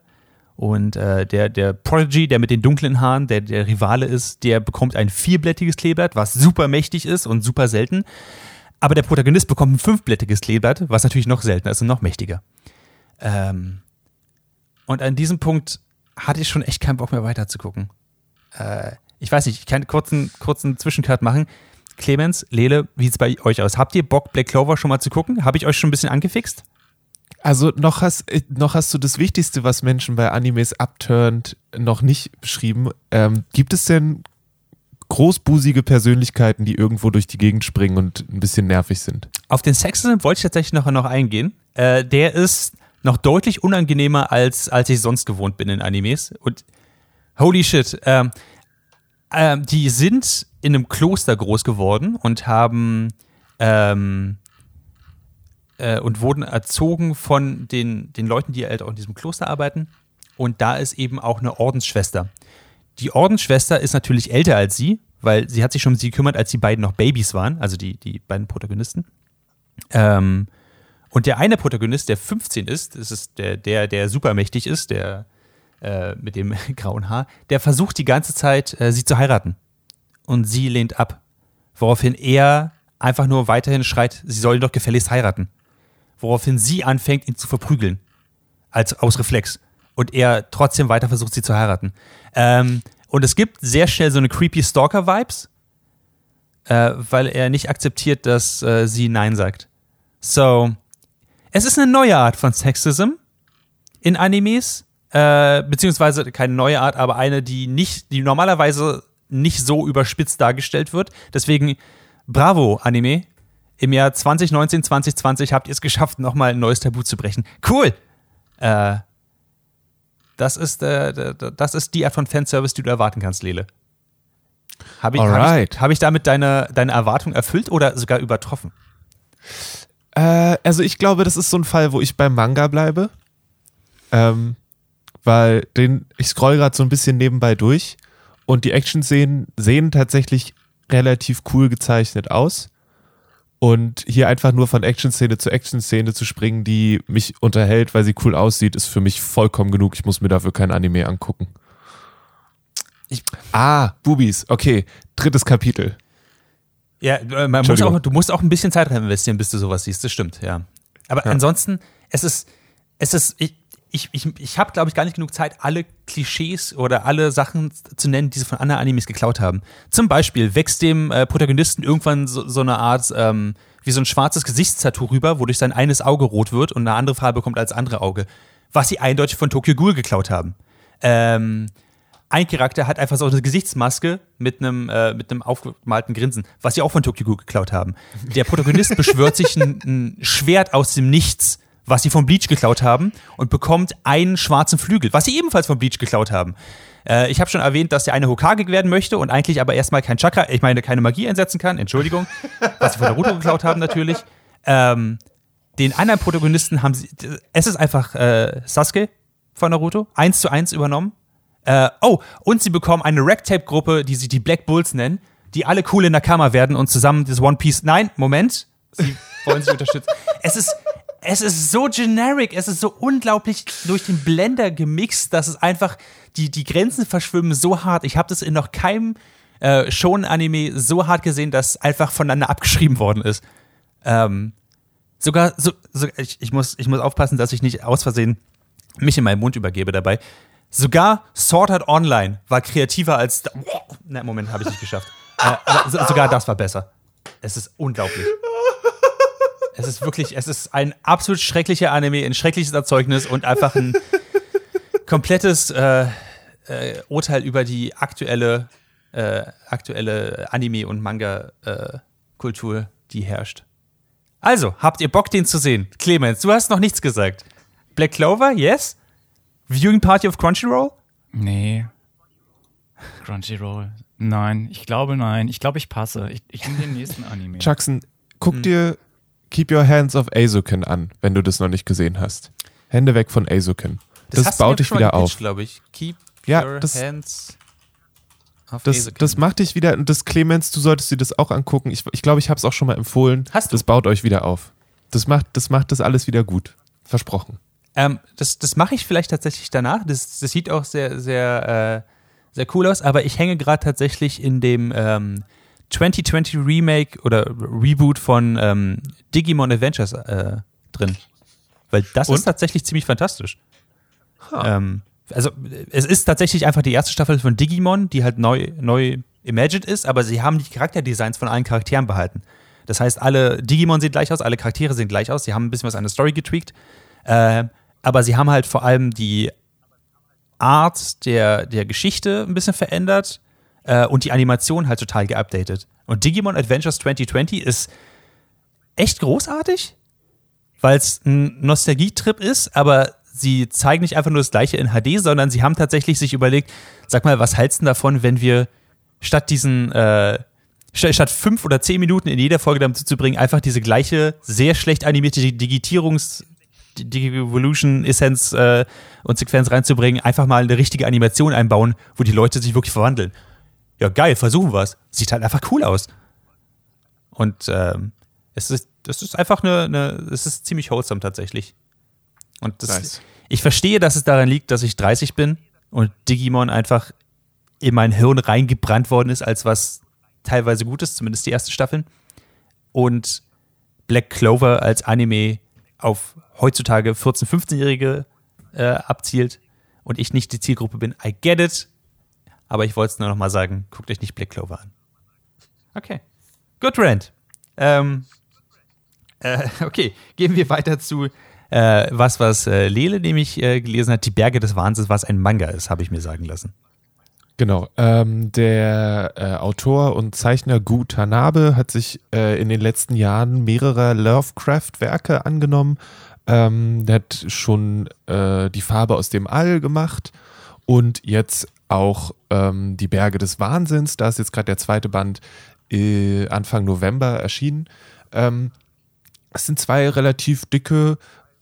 Und äh, der, der Prodigy, der mit den dunklen Haaren, der der Rivale ist, der bekommt ein vierblättiges Kleeblatt, was super mächtig ist und super selten. Aber der Protagonist bekommt ein fünfblättiges Kleeblatt, was natürlich noch seltener ist und noch mächtiger. Ähm, und an diesem Punkt hatte ich schon echt keinen Bock mehr weiterzugucken. Äh, ich weiß nicht, ich kann kurzen, kurzen Zwischencut machen. Clemens, Lele, wie sieht es bei euch aus? Habt ihr Bock, Black Clover schon mal zu gucken? Habe ich euch schon ein bisschen angefixt? Also noch hast, äh, noch hast du das Wichtigste, was Menschen bei Animes abturnt, noch nicht beschrieben. Ähm, gibt es denn großbusige Persönlichkeiten, die irgendwo durch die Gegend springen und ein bisschen nervig sind? Auf den Sexism wollte ich tatsächlich noch, noch eingehen. Äh, der ist noch deutlich unangenehmer, als, als ich sonst gewohnt bin in Animes. Und holy shit, ähm, ähm, die sind in einem Kloster groß geworden und haben ähm, äh, und wurden erzogen von den, den Leuten, die halt auch in diesem Kloster arbeiten. Und da ist eben auch eine Ordensschwester. Die Ordensschwester ist natürlich älter als sie, weil sie hat sich schon um sie gekümmert, als die beiden noch Babys waren, also die, die beiden Protagonisten. Ähm, und der eine Protagonist, der 15 ist, das ist der, der, der supermächtig ist, der äh, mit dem grauen Haar, der versucht die ganze Zeit, äh, sie zu heiraten. Und sie lehnt ab. Woraufhin er einfach nur weiterhin schreit, sie sollen doch gefälligst heiraten. Woraufhin sie anfängt, ihn zu verprügeln. Als aus Reflex. Und er trotzdem weiter versucht, sie zu heiraten. Ähm, und es gibt sehr schnell so eine creepy Stalker-Vibes, äh, weil er nicht akzeptiert, dass äh, sie Nein sagt. So, es ist eine neue Art von Sexism in Animes, äh, beziehungsweise keine neue Art, aber eine, die nicht, die normalerweise nicht so überspitzt dargestellt wird. Deswegen bravo Anime. Im Jahr 2019, 2020 habt ihr es geschafft, nochmal ein neues Tabu zu brechen. Cool. Äh, das ist, äh, das ist die Art von Fanservice, die du erwarten kannst, Lele. Habe ich, hab ich, hab ich damit deine, deine Erwartung erfüllt oder sogar übertroffen? Äh, also ich glaube, das ist so ein Fall, wo ich beim Manga bleibe. Ähm, weil den, ich scroll gerade so ein bisschen nebenbei durch und die Action-Szenen sehen tatsächlich relativ cool gezeichnet aus. Und hier einfach nur von Action-Szene zu Action-Szene zu springen, die mich unterhält, weil sie cool aussieht, ist für mich vollkommen genug. Ich muss mir dafür kein Anime angucken. Ich ah, Bubis, okay. Drittes Kapitel. Ja, äh, man muss auch, du musst auch ein bisschen Zeit rein investieren, bis du sowas siehst. Das stimmt, ja. Aber ja. ansonsten, es ist, es ist, ich, ich, ich, ich habe, glaube ich, gar nicht genug Zeit, alle Klischees oder alle Sachen zu nennen, die sie von anderen Animes geklaut haben. Zum Beispiel wächst dem äh, Protagonisten irgendwann so, so eine Art, ähm, wie so ein schwarzes Gesichtstattoo rüber, wodurch sein eines Auge rot wird und eine andere Farbe bekommt als andere Auge. Was sie eindeutig von Tokyo Ghoul geklaut haben. Ähm, ein Charakter hat einfach so eine Gesichtsmaske mit einem, äh, mit einem aufgemalten Grinsen, was sie auch von Tokyo Ghoul geklaut haben. Der Protagonist beschwört sich ein, ein Schwert aus dem Nichts was sie von Bleach geklaut haben und bekommt einen schwarzen Flügel, was sie ebenfalls von Bleach geklaut haben. Äh, ich habe schon erwähnt, dass der eine Hokage werden möchte und eigentlich aber erstmal kein Chakra, ich meine, keine Magie einsetzen kann, Entschuldigung, was sie von Naruto geklaut haben natürlich. Ähm, den anderen Protagonisten haben sie, es ist einfach äh, Sasuke von Naruto, eins zu eins übernommen. Äh, oh, und sie bekommen eine Ragtape-Gruppe, die sie die Black Bulls nennen, die alle cool in der Kammer werden und zusammen das One Piece. Nein, Moment. Sie wollen sich unterstützen. Es ist, es ist so generic, es ist so unglaublich durch den Blender gemixt, dass es einfach die, die Grenzen verschwimmen so hart. Ich habe das in noch keinem äh, Shonen-Anime so hart gesehen, dass einfach voneinander abgeschrieben worden ist. Ähm, sogar, so, so, ich, ich, muss, ich muss aufpassen, dass ich nicht aus Versehen mich in meinen Mund übergebe dabei. Sogar Art Online war kreativer als. Na, Moment, habe ich nicht geschafft. äh, sogar das war besser. Es ist unglaublich. Es ist wirklich, es ist ein absolut schrecklicher Anime, ein schreckliches Erzeugnis und einfach ein komplettes äh, äh, Urteil über die aktuelle, äh, aktuelle Anime- und Manga-Kultur, äh, die herrscht. Also, habt ihr Bock, den zu sehen? Clemens, du hast noch nichts gesagt. Black Clover, yes? Viewing Party of Crunchyroll? Nee. Crunchyroll. Nein, ich glaube nein. Ich glaube, ich passe. Ich, ich nehme den nächsten Anime. Jackson, guck hm. dir Keep Your Hands of Azuken an, wenn du das noch nicht gesehen hast. Hände weg von Azuken. Das, das baut dich wieder auf. glaube ich. Keep ja, your das, hands das, das macht dich wieder, das Clemens, du solltest dir das auch angucken. Ich glaube, ich, glaub, ich habe es auch schon mal empfohlen. Hast du? Das baut euch wieder auf. Das macht das, macht das alles wieder gut. Versprochen. Ähm, das das mache ich vielleicht tatsächlich danach. Das, das sieht auch sehr, sehr, äh, sehr cool aus, aber ich hänge gerade tatsächlich in dem ähm, 2020 Remake oder Reboot von ähm, Digimon Adventures äh, drin. Weil das Und? ist tatsächlich ziemlich fantastisch. Ähm, also es ist tatsächlich einfach die erste Staffel von Digimon, die halt neu, neu imagined ist, aber sie haben die Charakterdesigns von allen Charakteren behalten. Das heißt, alle Digimon sehen gleich aus, alle Charaktere sehen gleich aus, sie haben ein bisschen was an der Story getweakt. Äh, aber sie haben halt vor allem die Art der, der Geschichte ein bisschen verändert äh, und die Animation halt total geupdatet. Und Digimon Adventures 2020 ist echt großartig, weil es ein Nostalgietrip ist, aber sie zeigen nicht einfach nur das gleiche in HD, sondern sie haben tatsächlich sich überlegt, sag mal, was hältst du davon, wenn wir statt diesen, äh, statt fünf oder zehn Minuten in jeder Folge damit zu bringen, einfach diese gleiche, sehr schlecht animierte Digitierungs- Evolution Essenz äh, und Sequenz reinzubringen, einfach mal eine richtige Animation einbauen, wo die Leute sich wirklich verwandeln. Ja, geil, versuchen wir es. Sieht halt einfach cool aus. Und ähm, es ist, das ist einfach eine, eine, es ist ziemlich wholesome tatsächlich. Und das, Nice. ich verstehe, dass es daran liegt, dass ich 30 bin und Digimon einfach in mein Hirn reingebrannt worden ist, als was teilweise Gutes, zumindest die ersten Staffeln. Und Black Clover als Anime auf heutzutage 14-, 15-Jährige äh, abzielt und ich nicht die Zielgruppe bin. I get it. Aber ich wollte es nur noch mal sagen, guckt euch nicht Black Clover an. Okay. Good Rant. Ähm, äh, okay, gehen wir weiter zu äh, was, was äh, Lele nämlich äh, gelesen hat, Die Berge des Wahnsinns, was ein Manga ist, habe ich mir sagen lassen. Genau. Ähm, der äh, Autor und Zeichner Gu Tanabe hat sich äh, in den letzten Jahren mehrerer Lovecraft-Werke angenommen. Ähm, der hat schon äh, die Farbe aus dem All gemacht und jetzt auch ähm, die Berge des Wahnsinns. Da ist jetzt gerade der zweite Band äh, Anfang November erschienen. Ähm, es sind zwei relativ dicke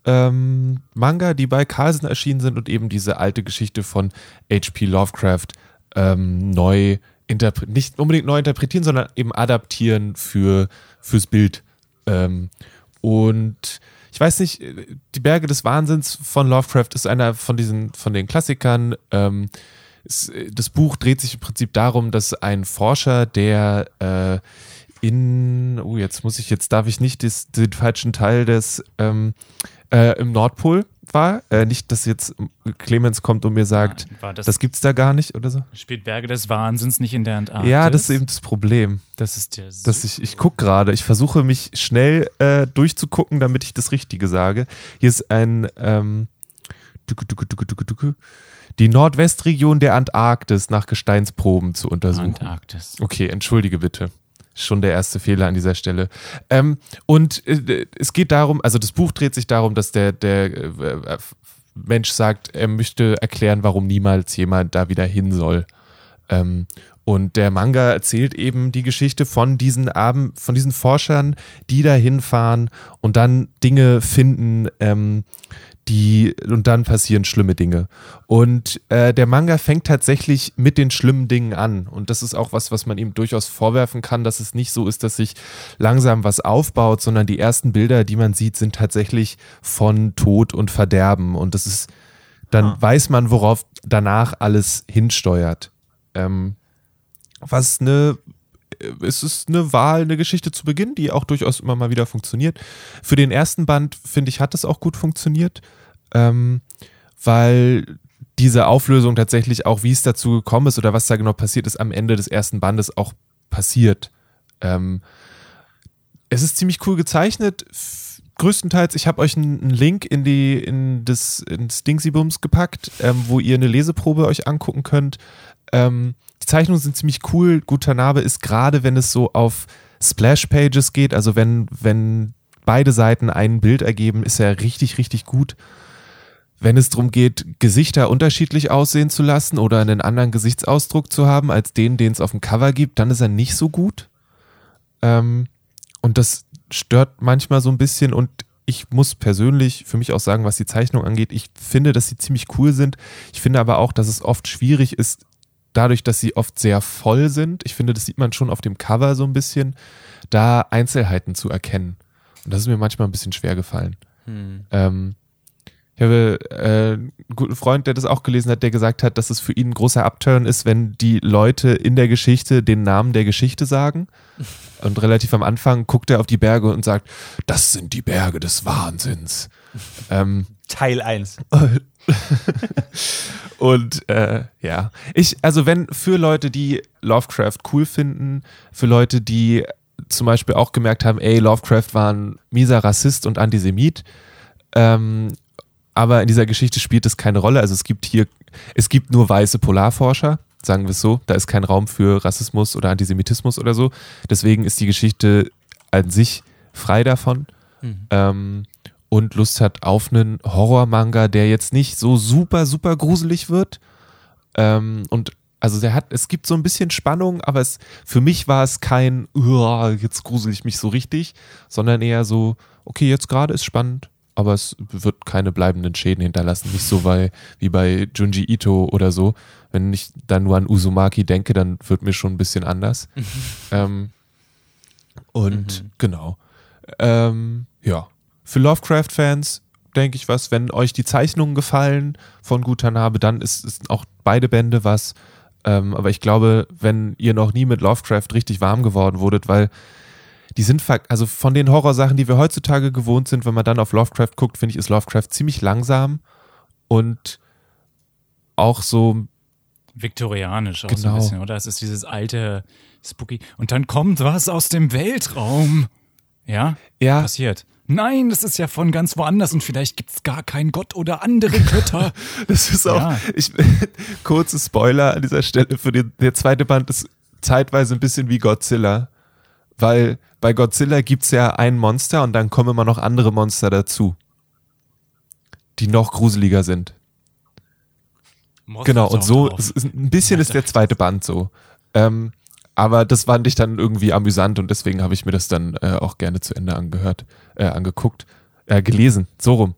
ähm, Manga, die bei Carlsen erschienen sind und eben diese alte Geschichte von H.P. Lovecraft ähm, neu interpre- nicht unbedingt neu interpretieren, sondern eben adaptieren für, fürs Bild. Ähm, und ich weiß nicht, äh, die Berge des Wahnsinns von Lovecraft ist einer von diesen, von den Klassikern. Ähm, es, äh, das Buch dreht sich im Prinzip darum, dass ein Forscher, der äh, in, oh, jetzt muss ich, jetzt darf ich nicht des, den falschen Teil des ähm, äh, im Nordpol war. Äh, nicht, dass jetzt Clemens kommt und mir sagt, war das, das gibt's da gar nicht oder so. spielt Berge des Wahnsinns nicht in der Antarktis? ja, das ist eben das Problem. Das ist der Dass ich, ich gucke gerade, ich versuche mich schnell äh, durchzugucken, damit ich das Richtige sage. Hier ist ein ähm, die Nordwestregion der Antarktis nach Gesteinsproben zu untersuchen. Antarktis. Okay, entschuldige bitte. Schon der erste Fehler an dieser Stelle. Ähm, und äh, es geht darum, also das Buch dreht sich darum, dass der, der äh, äh, Mensch sagt, er möchte erklären, warum niemals jemand da wieder hin soll. Ähm, und der Manga erzählt eben die Geschichte von diesen Abend, von diesen Forschern, die da hinfahren und dann Dinge finden, ähm, die und dann passieren schlimme Dinge. Und äh, der Manga fängt tatsächlich mit den schlimmen Dingen an. Und das ist auch was, was man ihm durchaus vorwerfen kann, dass es nicht so ist, dass sich langsam was aufbaut, sondern die ersten Bilder, die man sieht, sind tatsächlich von Tod und Verderben. Und das ist, dann Ah. weiß man, worauf danach alles hinsteuert. Ähm, was eine es ist eine Wahl, eine Geschichte zu Beginn, die auch durchaus immer mal wieder funktioniert. Für den ersten Band, finde ich, hat es auch gut funktioniert, ähm, weil diese Auflösung tatsächlich auch, wie es dazu gekommen ist oder was da genau passiert ist, am Ende des ersten Bandes auch passiert. Ähm, es ist ziemlich cool gezeichnet. Größtenteils, ich habe euch einen einen Link in die in das ins Dingsybums gepackt, ähm, wo ihr eine Leseprobe euch angucken könnt. Ähm, die Zeichnungen sind ziemlich cool. Gutanabe ist gerade, wenn es so auf Splash-Pages geht, also wenn, wenn beide Seiten ein Bild ergeben, ist er richtig, richtig gut. Wenn es darum geht, Gesichter unterschiedlich aussehen zu lassen oder einen anderen Gesichtsausdruck zu haben als den, den es auf dem Cover gibt, dann ist er nicht so gut. Ähm, und das stört manchmal so ein bisschen und ich muss persönlich für mich auch sagen, was die Zeichnung angeht, ich finde, dass sie ziemlich cool sind. Ich finde aber auch, dass es oft schwierig ist, dadurch, dass sie oft sehr voll sind. Ich finde, das sieht man schon auf dem Cover so ein bisschen, da Einzelheiten zu erkennen. Und das ist mir manchmal ein bisschen schwer gefallen. Ähm, ich habe äh, einen guten Freund, der das auch gelesen hat, der gesagt hat, dass es für ihn ein großer Upturn ist, wenn die Leute in der Geschichte den Namen der Geschichte sagen. Und relativ am Anfang guckt er auf die Berge und sagt, das sind die Berge des Wahnsinns. ähm, Teil 1. und äh, ja, ich, also wenn für Leute, die Lovecraft cool finden, für Leute, die zum Beispiel auch gemerkt haben, ey, Lovecraft war ein mieser Rassist und Antisemit, ähm, aber in dieser Geschichte spielt es keine Rolle. Also es gibt hier, es gibt nur weiße Polarforscher, sagen wir es so. Da ist kein Raum für Rassismus oder Antisemitismus oder so. Deswegen ist die Geschichte an sich frei davon. Ähm, und Lust hat auf einen Horrormanga, der jetzt nicht so super, super gruselig wird. Ähm, und Also der hat, es gibt so ein bisschen Spannung, aber es, für mich war es kein, "Uah, jetzt grusel ich mich so richtig, sondern eher so, okay, jetzt gerade ist spannend, aber es wird keine bleibenden Schäden hinterlassen. Nicht so bei, wie bei Junji Ito oder so. Wenn ich dann nur an Uzumaki denke, dann wird mir schon ein bisschen anders. ähm, und genau. Ähm, ja. Für Lovecraft-Fans denke ich was, wenn euch die Zeichnungen gefallen von Gutanabe, dann ist, ist auch beide Bände was. Ähm, aber ich glaube, wenn ihr noch nie mit Lovecraft richtig warm geworden wurdet, weil die sind, also von den Horrorsachen, die wir heutzutage gewohnt sind, wenn man dann auf Lovecraft guckt, finde ich, ist Lovecraft ziemlich langsam und auch so, Viktorianisch auch so Genau. ein bisschen, oder? Es ist dieses alte Spooky. Und dann kommt was aus dem Weltraum. Ja? ja, Passiert. Nein, das ist ja von ganz woanders und vielleicht gibt's gar keinen Gott oder andere Götter. das ist auch, Ja. ich, kurze Spoiler an dieser Stelle für den, der zweite Band ist zeitweise ein bisschen wie Godzilla, weil bei Godzilla gibt es ja ein Monster und dann kommen immer noch andere Monster dazu, die noch gruseliger sind. Mothra Genau, und so, ist, ein bisschen ist der zweite Band so. Ähm, aber das fand ich dann irgendwie amüsant und deswegen habe ich mir das dann äh, auch gerne zu Ende angehört, äh, angeguckt, äh, gelesen, so rum.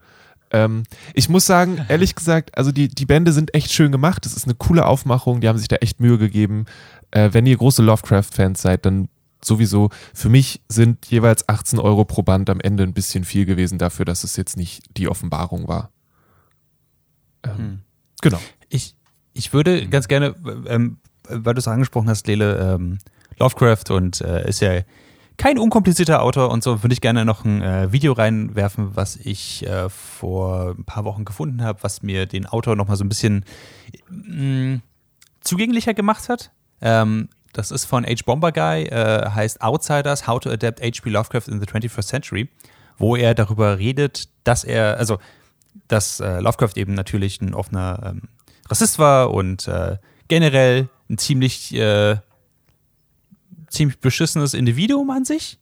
Ähm, ich muss sagen, ehrlich gesagt, also die, die Bände sind echt schön gemacht. Das ist eine coole Aufmachung, die haben sich da echt Mühe gegeben. Äh, wenn ihr große Lovecraft-Fans seid, dann sowieso. Für mich sind jeweils 18 Euro pro Band am Ende ein bisschen viel gewesen dafür, dass es jetzt nicht die Offenbarung war. Ähm, Genau. Ich, ich würde ganz gerne, ähm, weil du es angesprochen hast, Lele, ähm, Lovecraft und äh, ist ja kein unkomplizierter Autor und so, würde ich gerne noch ein äh, Video reinwerfen, was ich äh, vor ein paar Wochen gefunden habe, was mir den Autor nochmal so ein bisschen mh, zugänglicher gemacht hat. Ähm, das ist von H. Bomber Guy, äh, heißt Outsiders, How to Adapt H.P. Lovecraft in the 21st Century, wo er darüber redet, dass er, also dass äh, Lovecraft eben natürlich ein offener ähm, Rassist war und äh, generell ein ziemlich, äh, ziemlich beschissenes Individuum an sich.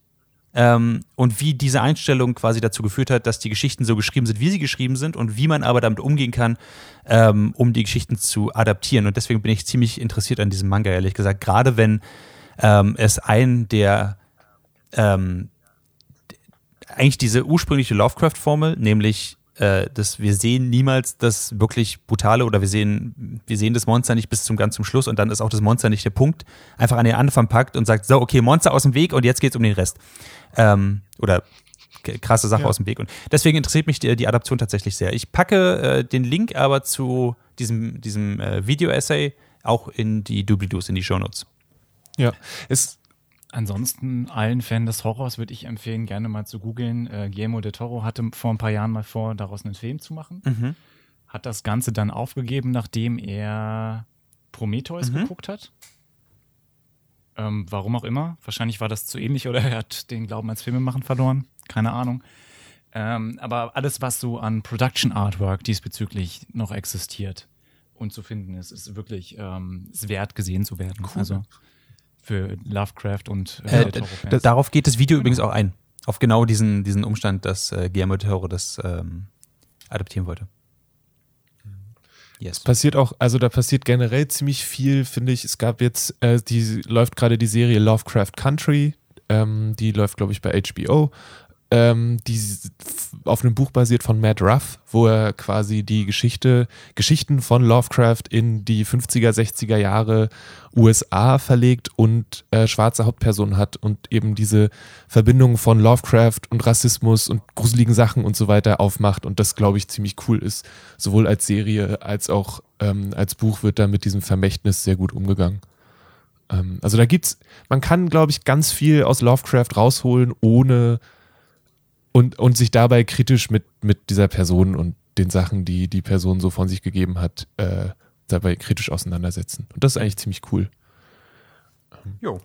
Ähm, und wie diese Einstellung quasi dazu geführt hat, dass die Geschichten so geschrieben sind, wie sie geschrieben sind und wie man aber damit umgehen kann, ähm, um die Geschichten zu adaptieren. Und deswegen bin ich ziemlich interessiert an diesem Manga, ehrlich gesagt. Gerade wenn ähm, es einen der ähm, eigentlich diese ursprüngliche Lovecraft-Formel, nämlich äh, dass wir sehen niemals das wirklich brutale oder wir sehen, wir sehen das Monster nicht bis zum ganz zum Schluss und dann ist auch das Monster nicht der Punkt, einfach an den Anfang packt und sagt, so, okay, Monster aus dem Weg und jetzt geht's um den Rest. Ähm, oder krasse Sache Ja. aus dem Weg. Und deswegen interessiert mich die, die Adaption tatsächlich sehr. Ich packe äh, den Link aber zu diesem, diesem äh, Video-Essay auch in die Doobly-Doos, in die Shownotes. Ja, es, Ansonsten allen Fan des Horrors würde ich empfehlen, gerne mal zu googeln. Äh, Guillermo del Toro hatte vor ein paar Jahren mal vor, daraus einen Film zu machen. Mhm. Hat das Ganze dann aufgegeben, nachdem er Prometheus geguckt hat. Ähm, warum auch immer. Wahrscheinlich war das zu ähnlich oder er hat den Glauben ans Filmemachen verloren. Keine Ahnung. Ähm, aber alles, was so an Production Artwork diesbezüglich noch existiert und zu finden ist, ist wirklich ähm, ist wert gesehen zu werden. Also für Lovecraft und Äh, äh, darauf geht das Video übrigens auch ein. Auf genau diesen, diesen Umstand, dass äh, Guillermo del Toro das ähm, adaptieren wollte. Yes. passiert auch, also da passiert generell ziemlich viel, finde ich. Es gab jetzt, äh, die läuft gerade die Serie Lovecraft Country, ähm, die läuft, glaube ich, bei HBO. Ähm, die auf einem Buch basiert von Matt Ruff, wo er quasi die Geschichte, Geschichten von Lovecraft in die 50er, 60er Jahre USA verlegt und äh, schwarze Hauptpersonen hat und eben diese Verbindung von Lovecraft und Rassismus und gruseligen Sachen und so weiter aufmacht und das, glaube ich, ziemlich cool ist. Sowohl als Serie als auch ähm, als Buch wird da mit diesem Vermächtnis sehr gut umgegangen. Ähm, also da gibt's, man kann, glaube ich, ganz viel aus Lovecraft rausholen, ohne und, und sich dabei kritisch mit, mit dieser Person und den Sachen, die die Person so von sich gegeben hat, äh, dabei kritisch auseinandersetzen. Und das ist eigentlich ziemlich cool. Jo.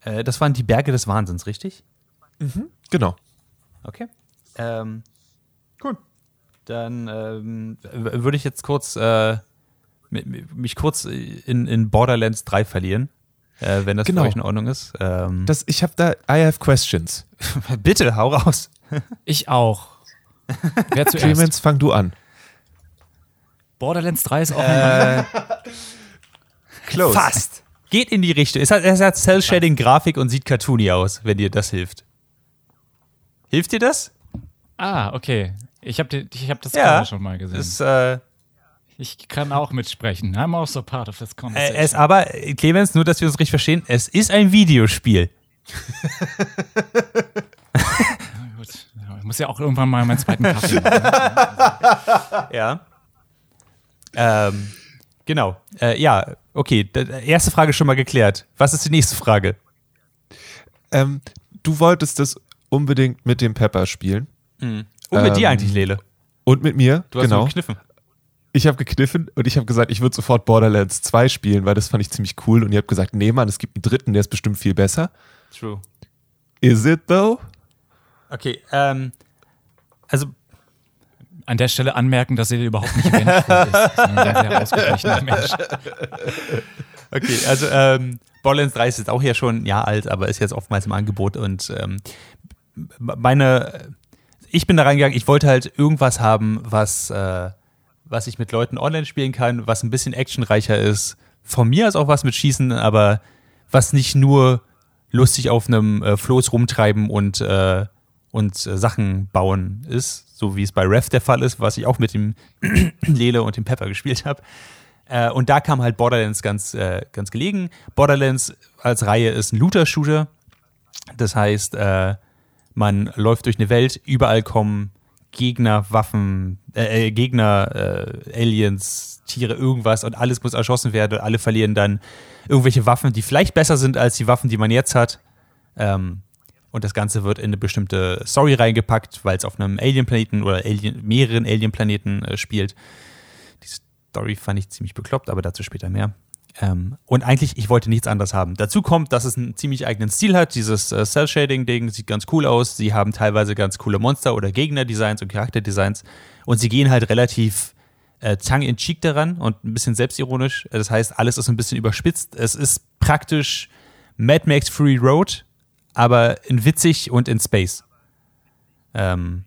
Äh, das waren die Berge des Wahnsinns, richtig? Genau. Okay. Ähm, cool. Dann ähm, würde ich jetzt kurz äh, mi- mi- mich kurz in, in Borderlands 3 verlieren, äh, wenn das Genau. für euch in Ordnung ist. Ähm, Das, ich habe da, I have questions. bitte, hau raus. Ich auch. Wer zuerst? Clemens, fang du an. Borderlands 3 ist auch Äh, close. Fast. Geht in die Richtung. Es hat, es hat Cell-Shading-Grafik und sieht cartoony aus, wenn dir das hilft. Hilft dir das? Ah, okay. Ich habe ich hab das Ja. gerade schon mal gesehen. Das, äh, ich kann auch mitsprechen. I'm also part of this äh, conversation. es aber, äh, Clemens, nur dass wir uns richtig verstehen, es ist ein Videospiel. Ich muss ja auch irgendwann mal meinen zweiten Kaffee machen. ne? Ja. Ähm, genau. Äh, ja, okay. D erste Frage schon mal geklärt. Was ist die nächste Frage? Ähm, du wolltest das unbedingt mit dem Pepper spielen. Und mit dir Ähm, eigentlich, Lele. Und mit mir, Du hast genau. gekniffen. Ich habe gekniffen und ich habe gesagt, ich würde sofort Borderlands 2 spielen, weil das fand ich ziemlich cool. Und ihr habt gesagt, nee, Mann, es gibt einen dritten, der ist bestimmt viel besser. True. Is it though? Okay, ähm, also An der Stelle anmerken, dass er überhaupt nicht vengeful ist. Ist ein sehr, ausgeglichener Mensch. Okay, also ähm, Borderlands 3 ist jetzt auch ja schon ein Jahr alt, aber ist jetzt oftmals im Angebot und ähm, meine, ich bin da reingegangen, ich wollte halt irgendwas haben, was, äh, was ich mit Leuten online spielen kann, was ein bisschen actionreicher ist. Von mir aus auch was mit Schießen, aber was nicht nur lustig auf einem äh, Floß rumtreiben und, äh, und äh, Sachen bauen ist, so wie es bei Rev der Fall ist, was ich auch mit dem Lele und dem Pepper gespielt habe. Äh, und da kam halt Borderlands ganz, äh, ganz gelegen. Borderlands als Reihe ist ein Looter-Shooter. Das heißt, äh, man läuft durch eine Welt, überall kommen Gegner, Waffen, äh, äh, Gegner, Aliens, Tiere, irgendwas und alles muss erschossen werden und alle verlieren dann irgendwelche Waffen, die vielleicht besser sind als die Waffen, die man jetzt hat. Ähm, und das Ganze wird in eine bestimmte Story reingepackt, weil es auf einem Alien-Planeten oder Alien, mehreren Alien-Planeten äh, spielt. Die Story fand ich ziemlich bekloppt, aber dazu später mehr. Ähm, und eigentlich, ich wollte nichts anderes haben. Dazu kommt, dass es einen ziemlich eigenen Stil hat. Dieses äh, Cell-Shading-Ding sieht ganz cool aus. Sie haben teilweise ganz coole Monster- oder Gegner-Designs und Charakter-Designs. Und sie gehen halt relativ äh, tongue-in-cheek daran und ein bisschen selbstironisch. Das heißt, alles ist ein bisschen überspitzt. Es ist praktisch Mad Max Fury Road, aber in witzig und in Space. Ähm,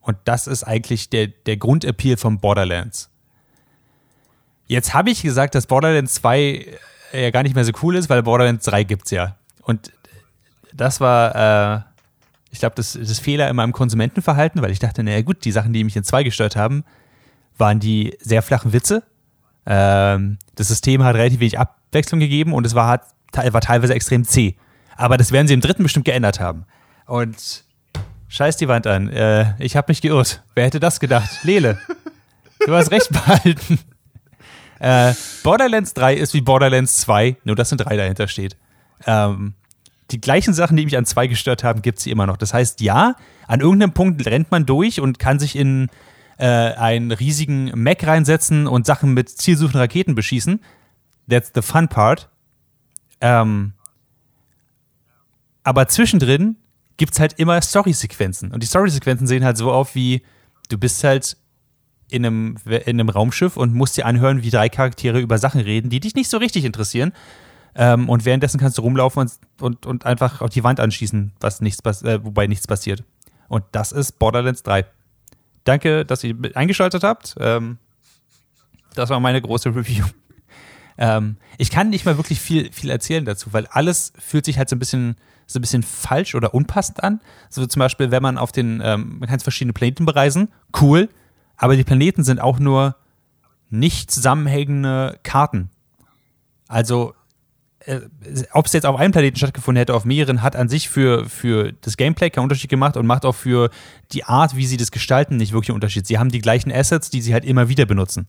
und das ist eigentlich der, der Grundappeal von Borderlands. Jetzt habe ich gesagt, dass Borderlands 2 ja gar nicht mehr so cool ist, weil Borderlands 3 gibt's ja. Und das war, äh, ich glaube, das, das Fehler in meinem Konsumentenverhalten, weil ich dachte, naja gut, die Sachen, die mich in 2 gestört haben, waren die sehr flachen Witze. Ähm, das System hat relativ wenig Abwechslung gegeben und es war, war teilweise extrem zäh. Aber das werden sie im dritten bestimmt geändert haben. Und scheiß die Wand an. Äh, ich habe mich geirrt. Wer hätte das gedacht? Lele. Du hast recht behalten. Äh, Borderlands 3 ist wie Borderlands 2, nur dass ein 3 dahinter steht. Ähm, die gleichen Sachen, die mich an 2 gestört haben, gibt es immer noch. Das heißt, ja, an irgendeinem Punkt rennt man durch und kann sich in äh, einen riesigen Mac reinsetzen und Sachen mit zielsuchenden Raketen beschießen. That's the fun part. Ähm, aber zwischendrin gibt es halt immer Story-Sequenzen. Und die Story-Sequenzen sehen halt so auf wie, du bist halt in einem, in einem Raumschiff und musst dir anhören, wie drei Charaktere über Sachen reden, die dich nicht so richtig interessieren. Ähm, und währenddessen kannst du rumlaufen und, und, und einfach auf die Wand anschießen, was nichts, äh, wobei nichts passiert. Und das ist Borderlands 3. Danke, dass ihr eingeschaltet habt. Ähm, das war meine große Review. Ähm, ich kann nicht mal wirklich viel, viel erzählen dazu, weil alles fühlt sich halt so ein bisschen, so ein bisschen falsch oder unpassend an. So zum Beispiel, wenn man auf den, ähm, man kann verschiedene Planeten bereisen, cool, aber die Planeten sind auch nur nicht zusammenhängende Karten. Also, äh, ob es jetzt auf einem Planeten stattgefunden hätte, auf mehreren, hat an sich für, für das Gameplay keinen Unterschied gemacht und macht auch für die Art, wie sie das gestalten, nicht wirklich einen Unterschied. Sie haben die gleichen Assets, die sie halt immer wieder benutzen.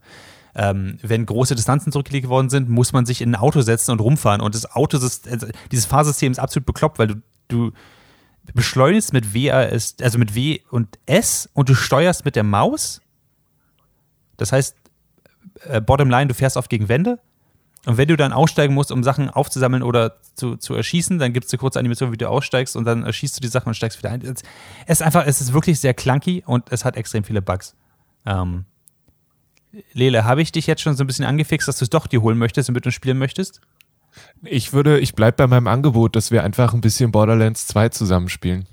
Ähm, wenn große Distanzen zurückgelegt worden sind, muss man sich in ein Auto setzen und rumfahren. Und das Auto, also dieses Fahrsystem ist absolut bekloppt, weil du, du beschleunigst mit WAS, also mit W und S und du steuerst mit der Maus. Das heißt, äh, bottom line, du fährst oft gegen Wände. Und wenn du dann aussteigen musst, um Sachen aufzusammeln oder zu, zu erschießen, dann gibt es eine kurze Animation, wie du aussteigst und dann erschießt du die Sachen und steigst wieder ein. Es ist einfach, es ist wirklich sehr clunky und es hat extrem viele Bugs. Ähm, Lele, habe ich dich jetzt schon so ein bisschen angefixt, dass du es doch dir holen möchtest und mit uns spielen möchtest? Ich würde, ich bleibe bei meinem Angebot, dass wir einfach ein bisschen Borderlands 2 zusammenspielen.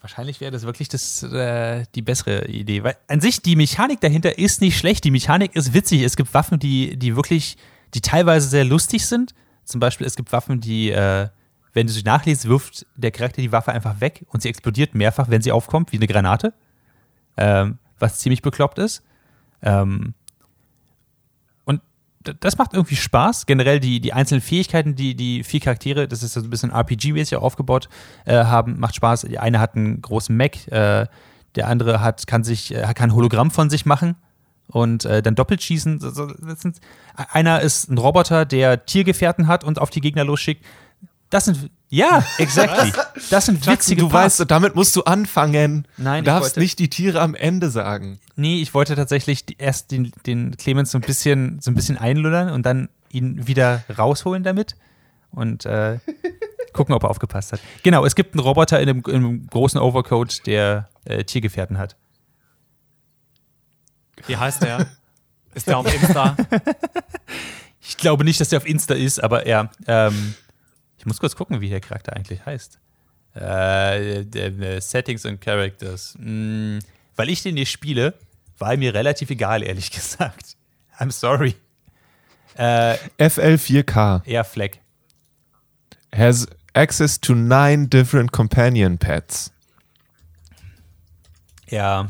Wahrscheinlich wäre das wirklich das, äh, die bessere Idee. Weil an sich, die Mechanik dahinter ist nicht schlecht. Die Mechanik ist witzig. Es gibt Waffen, die, die wirklich die teilweise sehr lustig sind. Zum Beispiel, es gibt Waffen, die, äh, wenn du sie nachliest, wirft der Charakter die Waffe einfach weg und sie explodiert mehrfach, wenn sie aufkommt, wie eine Granate. Ähm, was ziemlich bekloppt ist. Ähm, das macht irgendwie Spaß. Generell die, die einzelnen Fähigkeiten, die die vier Charaktere, das ist so ein bisschen RPG-mäßig aufgebaut, äh, haben, macht Spaß. Die eine hat einen großen Mac, äh, der andere hat, kann sich, äh, kann ein Hologramm von sich machen und äh, dann doppelt schießen. Einer ist ein Roboter, der Tiergefährten hat und auf die Gegner losschickt. Das sind, ja, exactly. Das sind witzige du Parts. weißt, damit musst du anfangen. Nein, du darfst wollte- nicht die Tiere am Ende sagen. Nee, ich wollte tatsächlich erst den, den Clemens so ein bisschen, so ein bisschen einlullern und dann ihn wieder rausholen damit und äh, gucken, ob er aufgepasst hat. Genau, es gibt einen Roboter in einem, in einem großen Overcoat, der äh, Tiergefährten hat. Wie heißt der? Ist der auf Insta? Ich glaube nicht, dass der auf Insta ist, aber ja. Ähm, muss kurz gucken, wie der Charakter eigentlich heißt. Äh, Settings und Characters. Hm, weil ich den nicht spiele, war mir relativ egal, ehrlich gesagt. I'm sorry. Äh, FL4K eher Fleck. has access to nine different companion pets. Ja.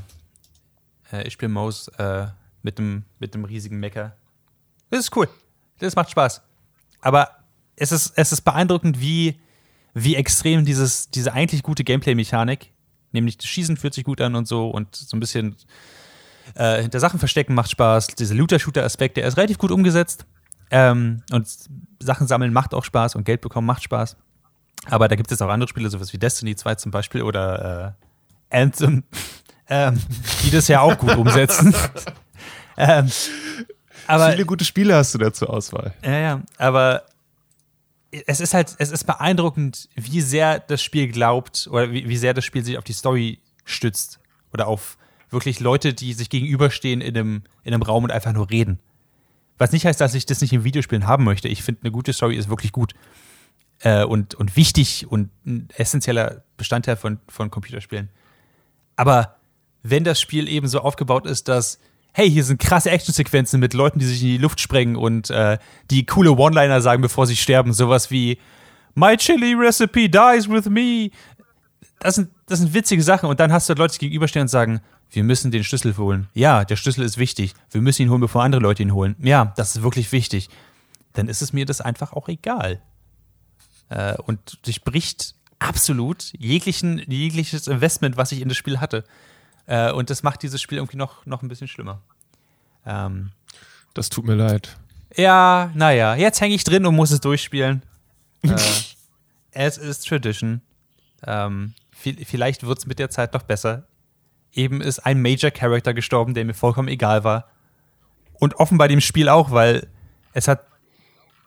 Äh, ich spiele Mouse äh, mit einem mit einem riesigen Mecker. Das ist cool. Das macht Spaß. Aber es ist, es ist beeindruckend, wie, wie extrem dieses, diese eigentlich gute Gameplay-Mechanik, nämlich das Schießen fühlt sich gut an und so und so ein bisschen äh, hinter Sachen verstecken macht Spaß. Dieser Looter-Shooter-Aspekt, der ist relativ gut umgesetzt. Ähm, und Sachen sammeln macht auch Spaß und Geld bekommen macht Spaß. Aber da gibt es auch andere Spiele, sowas wie Destiny 2 zum Beispiel oder äh, Anthem, ähm, die das ja auch gut umsetzen. ähm, aber Viele gute Spiele hast du da zur Auswahl. ja, ja, aber es ist halt, es ist beeindruckend, wie sehr das Spiel glaubt oder wie, wie sehr das Spiel sich auf die Story stützt oder auf wirklich Leute, die sich gegenüberstehen in einem, in einem Raum und einfach nur reden. Was nicht heißt, dass ich das nicht in Videospielen haben möchte. Ich finde, eine gute Story ist wirklich gut äh, und, und wichtig und ein essentieller Bestandteil von, von Computerspielen. Aber wenn das Spiel eben so aufgebaut ist, dass, hey, hier sind krasse Actionsequenzen mit Leuten, die sich in die Luft sprengen und äh, die coole One-Liner sagen, bevor sie sterben, sowas wie My chili recipe dies with me. Das sind, das sind witzige Sachen und dann hast du Leute, die gegenüberstehen und sagen, wir müssen den Schlüssel holen. Ja, der Schlüssel ist wichtig. Wir müssen ihn holen, bevor andere Leute ihn holen. Ja, das ist wirklich wichtig. Dann ist es mir das einfach auch egal. Äh, und durchbricht absolut jeglichen, jegliches Investment, was ich in das Spiel hatte. Äh, und das macht dieses Spiel irgendwie noch, noch ein bisschen schlimmer. Ähm, Das tut mir leid. ja, naja, jetzt hänge ich drin und muss es durchspielen. äh, es ist Tradition. Ähm, vi- vielleicht wird es mit der Zeit noch besser. Eben ist ein Major Character gestorben, der mir vollkommen egal war. Und offenbar dem Spiel auch, weil es hat,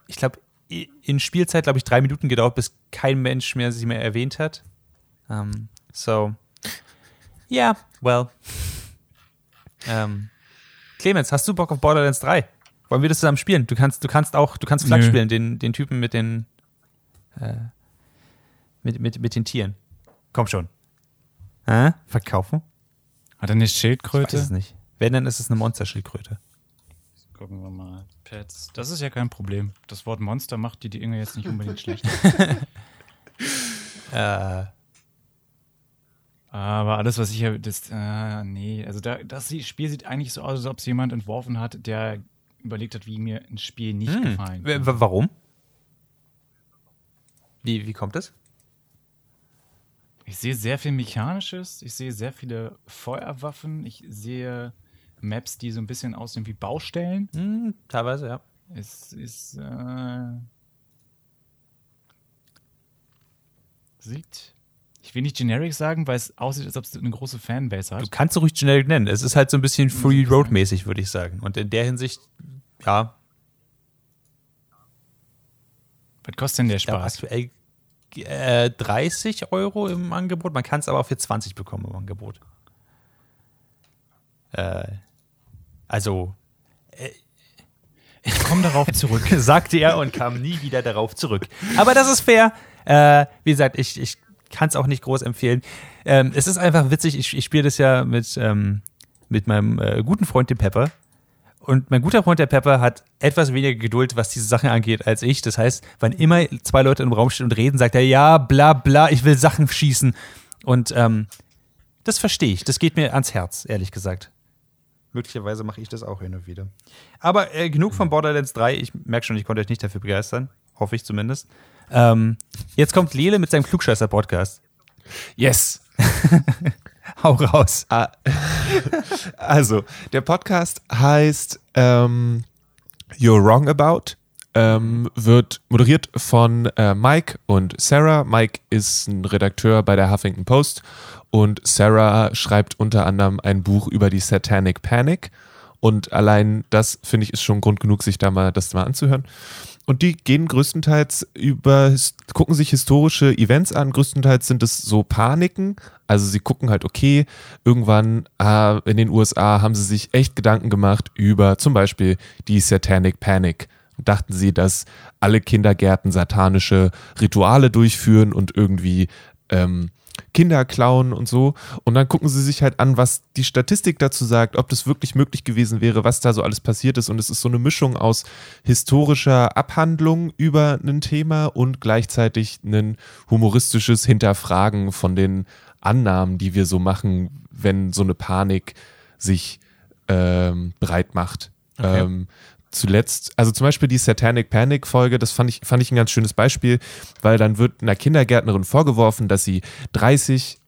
ich glaube, in Spielzeit, glaube ich, drei Minuten gedauert, bis kein Mensch mehr sie mehr erwähnt hat. Ähm, so, ja, well. ähm, Clemens, hast du Bock auf Borderlands 3? Wollen wir das zusammen spielen? Du kannst, du kannst auch, du kannst Flag Nö. spielen, den, den Typen mit den, äh, mit, mit, mit den Tieren. Komm schon. Hä? Verkaufen? Hat er eine Ich weiß es Schildkröte? nicht. Wenn, dann ist es eine Monsterschildkröte. Gucken wir mal. Pets. Das ist ja kein Problem. Das Wort Monster macht die Dinge jetzt nicht unbedingt schlecht. Äh, Aber alles, was ich hier, das, äh, nee, also da, das Spiel sieht eigentlich so aus, als ob es jemand entworfen hat, der überlegt hat, wie mir ein Spiel nicht hm. gefallen kann. w- Warum? Wie, wie kommt es? Ich sehe sehr viel Mechanisches, ich sehe sehr viele Feuerwaffen, ich sehe Maps, die so ein bisschen aussehen wie Baustellen. Hm, teilweise, ja. Es ist, äh, sieht, ich will nicht generic sagen, weil es aussieht, als ob es eine große Fanbase Du hat. kannst es ruhig generic nennen. Es ist halt so ein bisschen Free Road mäßig, würde ich sagen. Und in der Hinsicht, ja, Was kostet denn der Spaß? aktuell äh, 30 Euro im Angebot. Man kann es aber auch für 20 bekommen im Angebot. Äh, also, Ich komme darauf zurück. sagte er und kam nie wieder darauf zurück. Aber das ist fair. Äh, wie gesagt, ich, ich kann es auch nicht groß empfehlen. Ähm, es ist einfach witzig. Ich, ich spiele das ja mit, ähm, mit meinem äh, guten Freund, dem Pepper. Und mein guter Freund der Pepper hat etwas weniger Geduld, was diese Sachen angeht, als ich. Das heißt, wann immer zwei Leute im Raum stehen und reden, sagt er, ja, bla bla, ich will Sachen schießen. Und ähm, das verstehe ich. Das geht mir ans Herz, ehrlich gesagt. Möglicherweise mache ich das auch hin und wieder. Aber äh, genug von Borderlands 3. Ich merke schon, ich konnte euch nicht dafür begeistern. Hoffe ich zumindest. Ähm, jetzt kommt Lele mit seinem Klugscheißer-Podcast. Yes! Hau raus. Ah, also, der Podcast heißt ähm, You're Wrong About. Ähm, wird moderiert von äh, Mike und Sarah. Mike ist ein Redakteur bei der Huffington Post und Sarah schreibt unter anderem ein Buch über die Satanic Panic. Und allein das, finde ich, ist schon Grund genug, sich da mal das mal anzuhören. Und die gehen größtenteils über, gucken sich historische Events an. Größtenteils sind es so Paniken. Also sie gucken halt, okay, irgendwann äh, in den USA haben sie sich echt Gedanken gemacht über zum Beispiel die Satanic Panic. Dachten sie, dass alle Kindergärten satanische Rituale durchführen und irgendwie ähm, Kinder klauen und so. Und dann gucken sie sich halt an, was die Statistik dazu sagt, ob das wirklich möglich gewesen wäre, was da so alles passiert ist. Und es ist so eine Mischung aus historischer Abhandlung über ein Thema und gleichzeitig ein humoristisches Hinterfragen von den Annahmen, die wir so machen, wenn so eine Panik sich ähm, breit macht. Okay. Ähm, zuletzt, also zum Beispiel die Satanic Panic Folge, das fand ich, fand ich ein ganz schönes Beispiel, weil dann wird einer Kindergärtnerin vorgeworfen, dass sie 30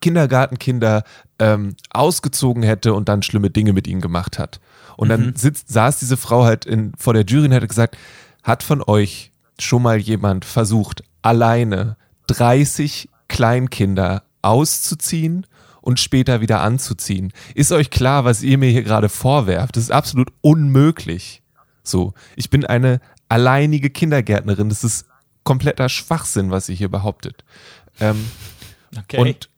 Kindergartenkinder ähm, ausgezogen hätte und dann schlimme Dinge mit ihnen gemacht hat. Und dann mhm. sitzt, saß diese Frau halt in, vor der Jury und hätte gesagt, hat von euch schon mal jemand versucht, alleine 30 Kleinkinder auszuziehen und später wieder anzuziehen. Ist euch klar, was ihr mir hier gerade vorwerft? Das ist absolut unmöglich. So, ich bin eine alleinige Kindergärtnerin. Das ist kompletter Schwachsinn, was ihr hier behauptet. Ähm, okay. Und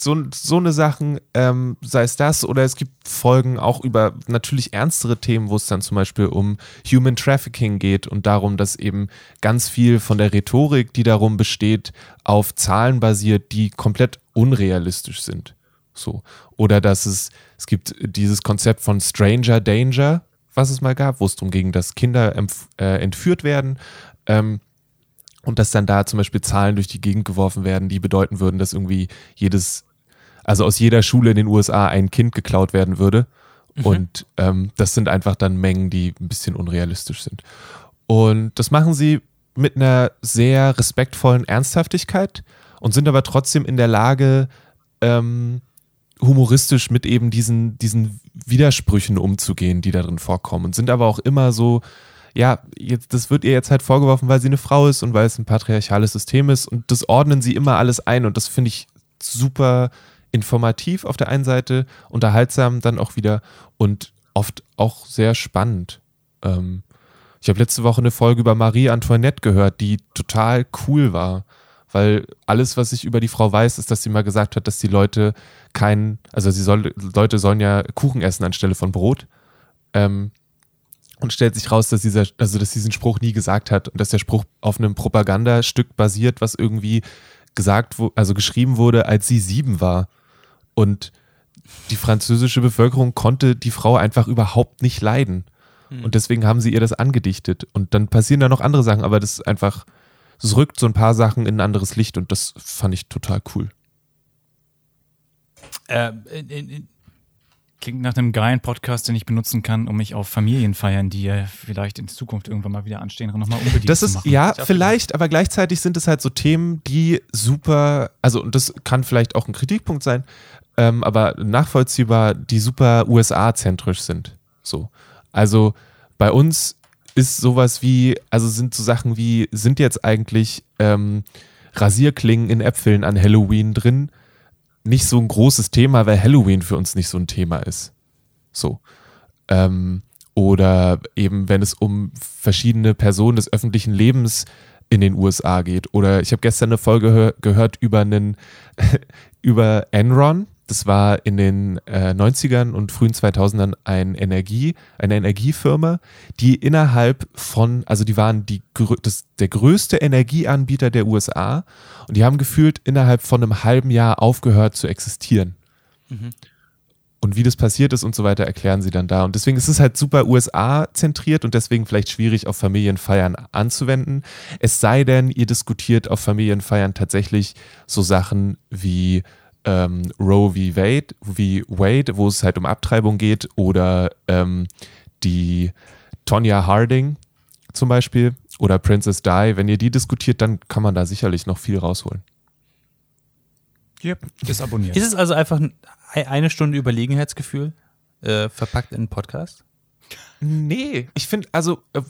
so, so eine Sachen, ähm, sei es das oder es gibt Folgen auch über natürlich ernstere Themen, wo es dann zum Beispiel um Human Trafficking geht und darum, dass eben ganz viel von der Rhetorik, die darum besteht, auf Zahlen basiert, die komplett unrealistisch sind. So. Oder dass es, es gibt dieses Konzept von Stranger Danger, was es mal gab, wo es darum ging, dass Kinder äh, entführt werden. Ähm, und dass dann da zum Beispiel Zahlen durch die Gegend geworfen werden, die bedeuten würden, dass irgendwie jedes also aus jeder Schule in den USA ein Kind geklaut werden würde. Mhm. Und ähm, das sind einfach dann Mengen, die ein bisschen unrealistisch sind. Und das machen sie mit einer sehr respektvollen Ernsthaftigkeit und sind aber trotzdem in der Lage, ähm, humoristisch mit eben diesen, diesen Widersprüchen umzugehen, die darin vorkommen. Und sind aber auch immer so, ja, jetzt, das wird ihr jetzt halt vorgeworfen, weil sie eine Frau ist und weil es ein patriarchales System ist. Und das ordnen sie immer alles ein. Und das finde ich super informativ auf der einen Seite, unterhaltsam dann auch wieder und oft auch sehr spannend. Ähm, ich habe letzte Woche eine Folge über Marie Antoinette gehört, die total cool war, weil alles, was ich über die Frau weiß, ist, dass sie mal gesagt hat, dass die Leute keinen, also sie soll, Leute sollen ja Kuchen essen anstelle von Brot. Ähm, und stellt sich raus, dass dieser, also dass diesen Spruch nie gesagt hat und dass der Spruch auf einem Propagandastück basiert, was irgendwie gesagt, also geschrieben wurde, als sie sieben war. Und die französische Bevölkerung konnte die Frau einfach überhaupt nicht leiden. Mhm. Und deswegen haben sie ihr das angedichtet. Und dann passieren da noch andere Sachen, aber das ist einfach, es rückt so ein paar Sachen in ein anderes Licht und das fand ich total cool. Äh, in, in, Klingt nach einem geilen Podcast, den ich benutzen kann, um mich auf Familienfeiern, die ja vielleicht in Zukunft irgendwann mal wieder anstehen, nochmal unbedingt das ist, zu machen. Ja, vielleicht, aber gleichzeitig sind es halt so Themen, die super, also und das kann vielleicht auch ein Kritikpunkt sein, ähm, aber nachvollziehbar, die super USA-zentrisch sind. So. Also bei uns ist sowas wie, also sind so Sachen wie, sind jetzt eigentlich ähm, Rasierklingen in Äpfeln an Halloween drin? Nicht so ein großes Thema, weil Halloween für uns nicht so ein Thema ist. So. Ähm, oder eben, wenn es um verschiedene Personen des öffentlichen Lebens in den USA geht. Oder ich habe gestern eine Folge gehört über einen, über Enron, das war in den äh, 90ern und frühen 2000ern ein Energie, eine Energiefirma, die innerhalb von, also die waren die, das, der größte Energieanbieter der USA und die haben gefühlt innerhalb von einem halben Jahr aufgehört zu existieren. Mhm. und wie das passiert ist und so weiter, erklären sie dann da. Und deswegen ist es halt super USA-zentriert und deswegen vielleicht schwierig auf Familienfeiern anzuwenden. Es sei denn, ihr diskutiert auf Familienfeiern tatsächlich so Sachen wie ähm, Roe v. Wade, wie Wade, wo es halt um Abtreibung geht, oder ähm, die Tonya Harding zum Beispiel oder Princess Di. Wenn ihr die diskutiert, dann kann man da sicherlich noch viel rausholen. Yep, ist abonniert. Ist es also einfach ein- eine Stunde Überlegenheitsgefühl äh, verpackt in einen Podcast? Nee, ich finde, also äh,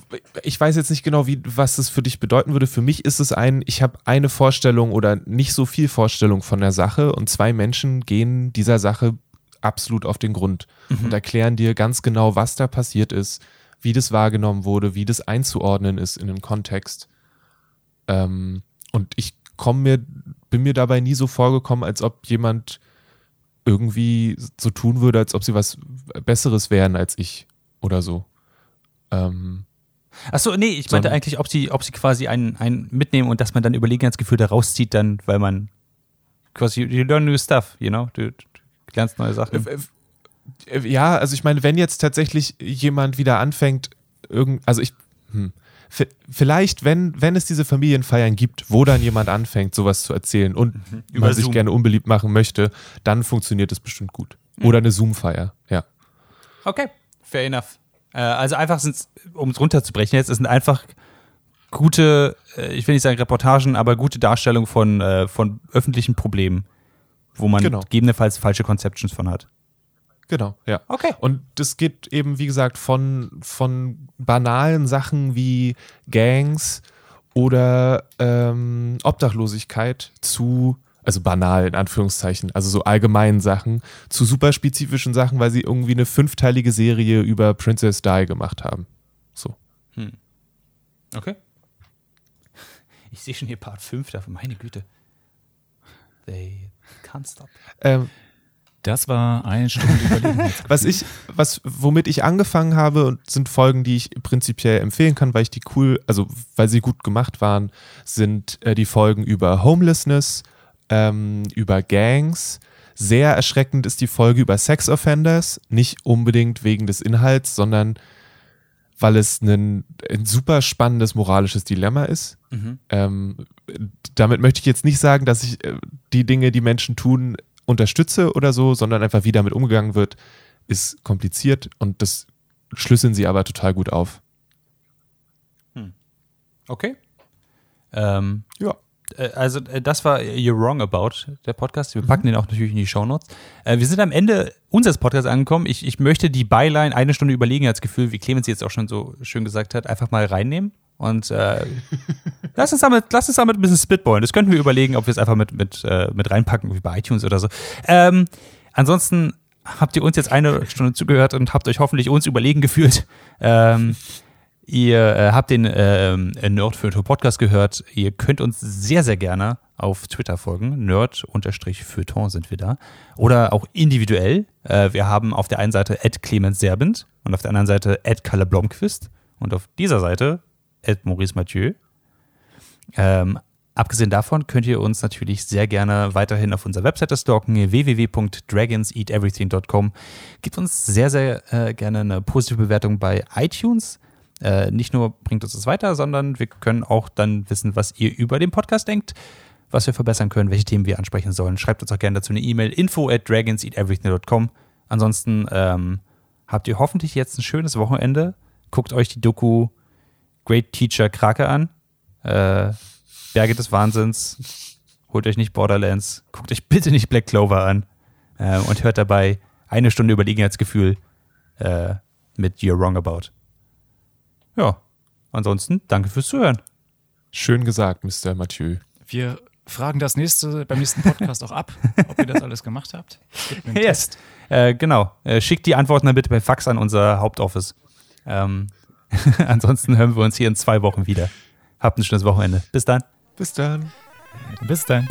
ich weiß jetzt nicht genau, wie, was das für dich bedeuten würde. Für mich ist es ein, ich habe eine Vorstellung oder nicht so viel Vorstellung von der Sache und zwei Menschen gehen dieser Sache absolut auf den Grund und erklären dir ganz genau, was da passiert ist, wie das wahrgenommen wurde, wie das einzuordnen ist in den Kontext. Ähm, und ich komme mir, bin mir dabei nie so vorgekommen, als ob jemand irgendwie so tun würde, als ob sie was Besseres wären als ich oder so. Ähm, Achso, nee, ich meinte eigentlich, ob sie, ob sie quasi einen, einen mitnehmen und dass man dann Überlegenheitsgefühl da rauszieht, dann, weil man quasi, you learn new stuff, you know? Du, du lernst neue Sachen. Äh, äh, Ja, also ich meine, wenn jetzt tatsächlich jemand wieder anfängt, irgend, also ich, hm, vielleicht, wenn, wenn es diese Familienfeiern gibt, wo dann jemand anfängt, sowas zu erzählen und Über man sich Zoom. gerne unbeliebt machen möchte, dann funktioniert es bestimmt gut. Oder eine Zoom-Feier, ja. Okay, fair enough. Äh, also einfach sind um es runterzubrechen jetzt, es sind einfach gute, äh, ich will nicht sagen Reportagen, aber gute Darstellung von, äh, von öffentlichen Problemen, wo man Genau. gegebenenfalls falsche Conceptions von hat. Genau, ja. Okay. Und das geht eben, wie gesagt, von, von banalen Sachen wie Gangs oder ähm, Obdachlosigkeit zu, also banal in Anführungszeichen, also so allgemeinen Sachen, zu super spezifischen Sachen, weil sie irgendwie eine fünfteilige Serie über Princess Di gemacht haben. So. Okay. Ich sehe schon hier Part 5 davon, meine Güte. They can't stop. Ähm, Das war eine Stunde Überlegenheitsgefühl. Was ich, was, womit ich angefangen habe, und sind Folgen, die ich prinzipiell empfehlen kann, weil ich die cool, also weil sie gut gemacht waren, sind äh, die Folgen über Homelessness, ähm, über Gangs. Sehr erschreckend ist die Folge über Sex Offenders, nicht unbedingt wegen des Inhalts, sondern weil es ein, ein super spannendes moralisches Dilemma ist. Ähm, damit möchte ich jetzt nicht sagen, dass ich äh, die Dinge, die Menschen tun, unterstütze oder so, sondern einfach wie damit umgegangen wird, ist kompliziert und das schlüsseln sie aber total gut auf. Okay. Ähm, Ja. Äh, also äh, das war You're Wrong About, der Podcast. Wir packen den auch natürlich in die Shownotes. Äh, wir sind am Ende unseres Podcasts angekommen. Ich, ich möchte die Byline, eine Stunde Überlegenheitsgefühl, wie Clemens jetzt auch schon so schön gesagt hat, einfach mal reinnehmen. Und äh, lass, uns damit, lass uns damit ein bisschen spitballen. Das könnten wir überlegen, ob wir es einfach mit, mit, äh, mit reinpacken, wie bei iTunes oder so. Ähm, ansonsten habt ihr uns jetzt eine Stunde zugehört und habt euch hoffentlich uns überlegen gefühlt. Ähm, Ihr äh, habt den ähm, Nerd für Podcast gehört. Ihr könnt uns sehr, sehr gerne auf Twitter folgen. Nerd-Feuilleton sind wir da. Oder auch individuell. Äh, wir haben auf der einen Seite Clemens Serbent und auf der anderen Seite Kalle Blomqvist und auf dieser Seite Maurice Mathieu. Ähm, abgesehen davon könnt ihr uns natürlich sehr gerne weiterhin auf unserer Webseite stalken, www.dragonseateverything.com. Gebt uns sehr, sehr äh, gerne eine positive Bewertung bei iTunes. Äh, nicht nur bringt uns das weiter, sondern wir können auch dann wissen, was ihr über den Podcast denkt, was wir verbessern können, welche Themen wir ansprechen sollen. Schreibt uns auch gerne dazu eine E-Mail, info at dragonseateverything.com. Ansonsten ähm, habt ihr hoffentlich jetzt ein schönes Wochenende. Guckt euch die Doku Great Teacher Krake an. Äh, Berge des Wahnsinns. Holt euch nicht Borderlands. Guckt euch bitte nicht Black Clover an. Äh, und hört dabei eine Stunde Überlegenheitsgefühl äh, mit You're Wrong About. Ja, ansonsten danke fürs Zuhören. Schön gesagt, Mr. Mathieu. Wir fragen das nächste, beim nächsten Podcast auch ab, ob ihr das alles gemacht habt. Yes. Äh, genau. Äh, schickt die Antworten dann bitte per Fax an unser Hauptoffice. Ähm, ansonsten hören wir uns hier in zwei Wochen wieder. Habt ein schönes Wochenende. Bis dann. Bis dann. Bis dann.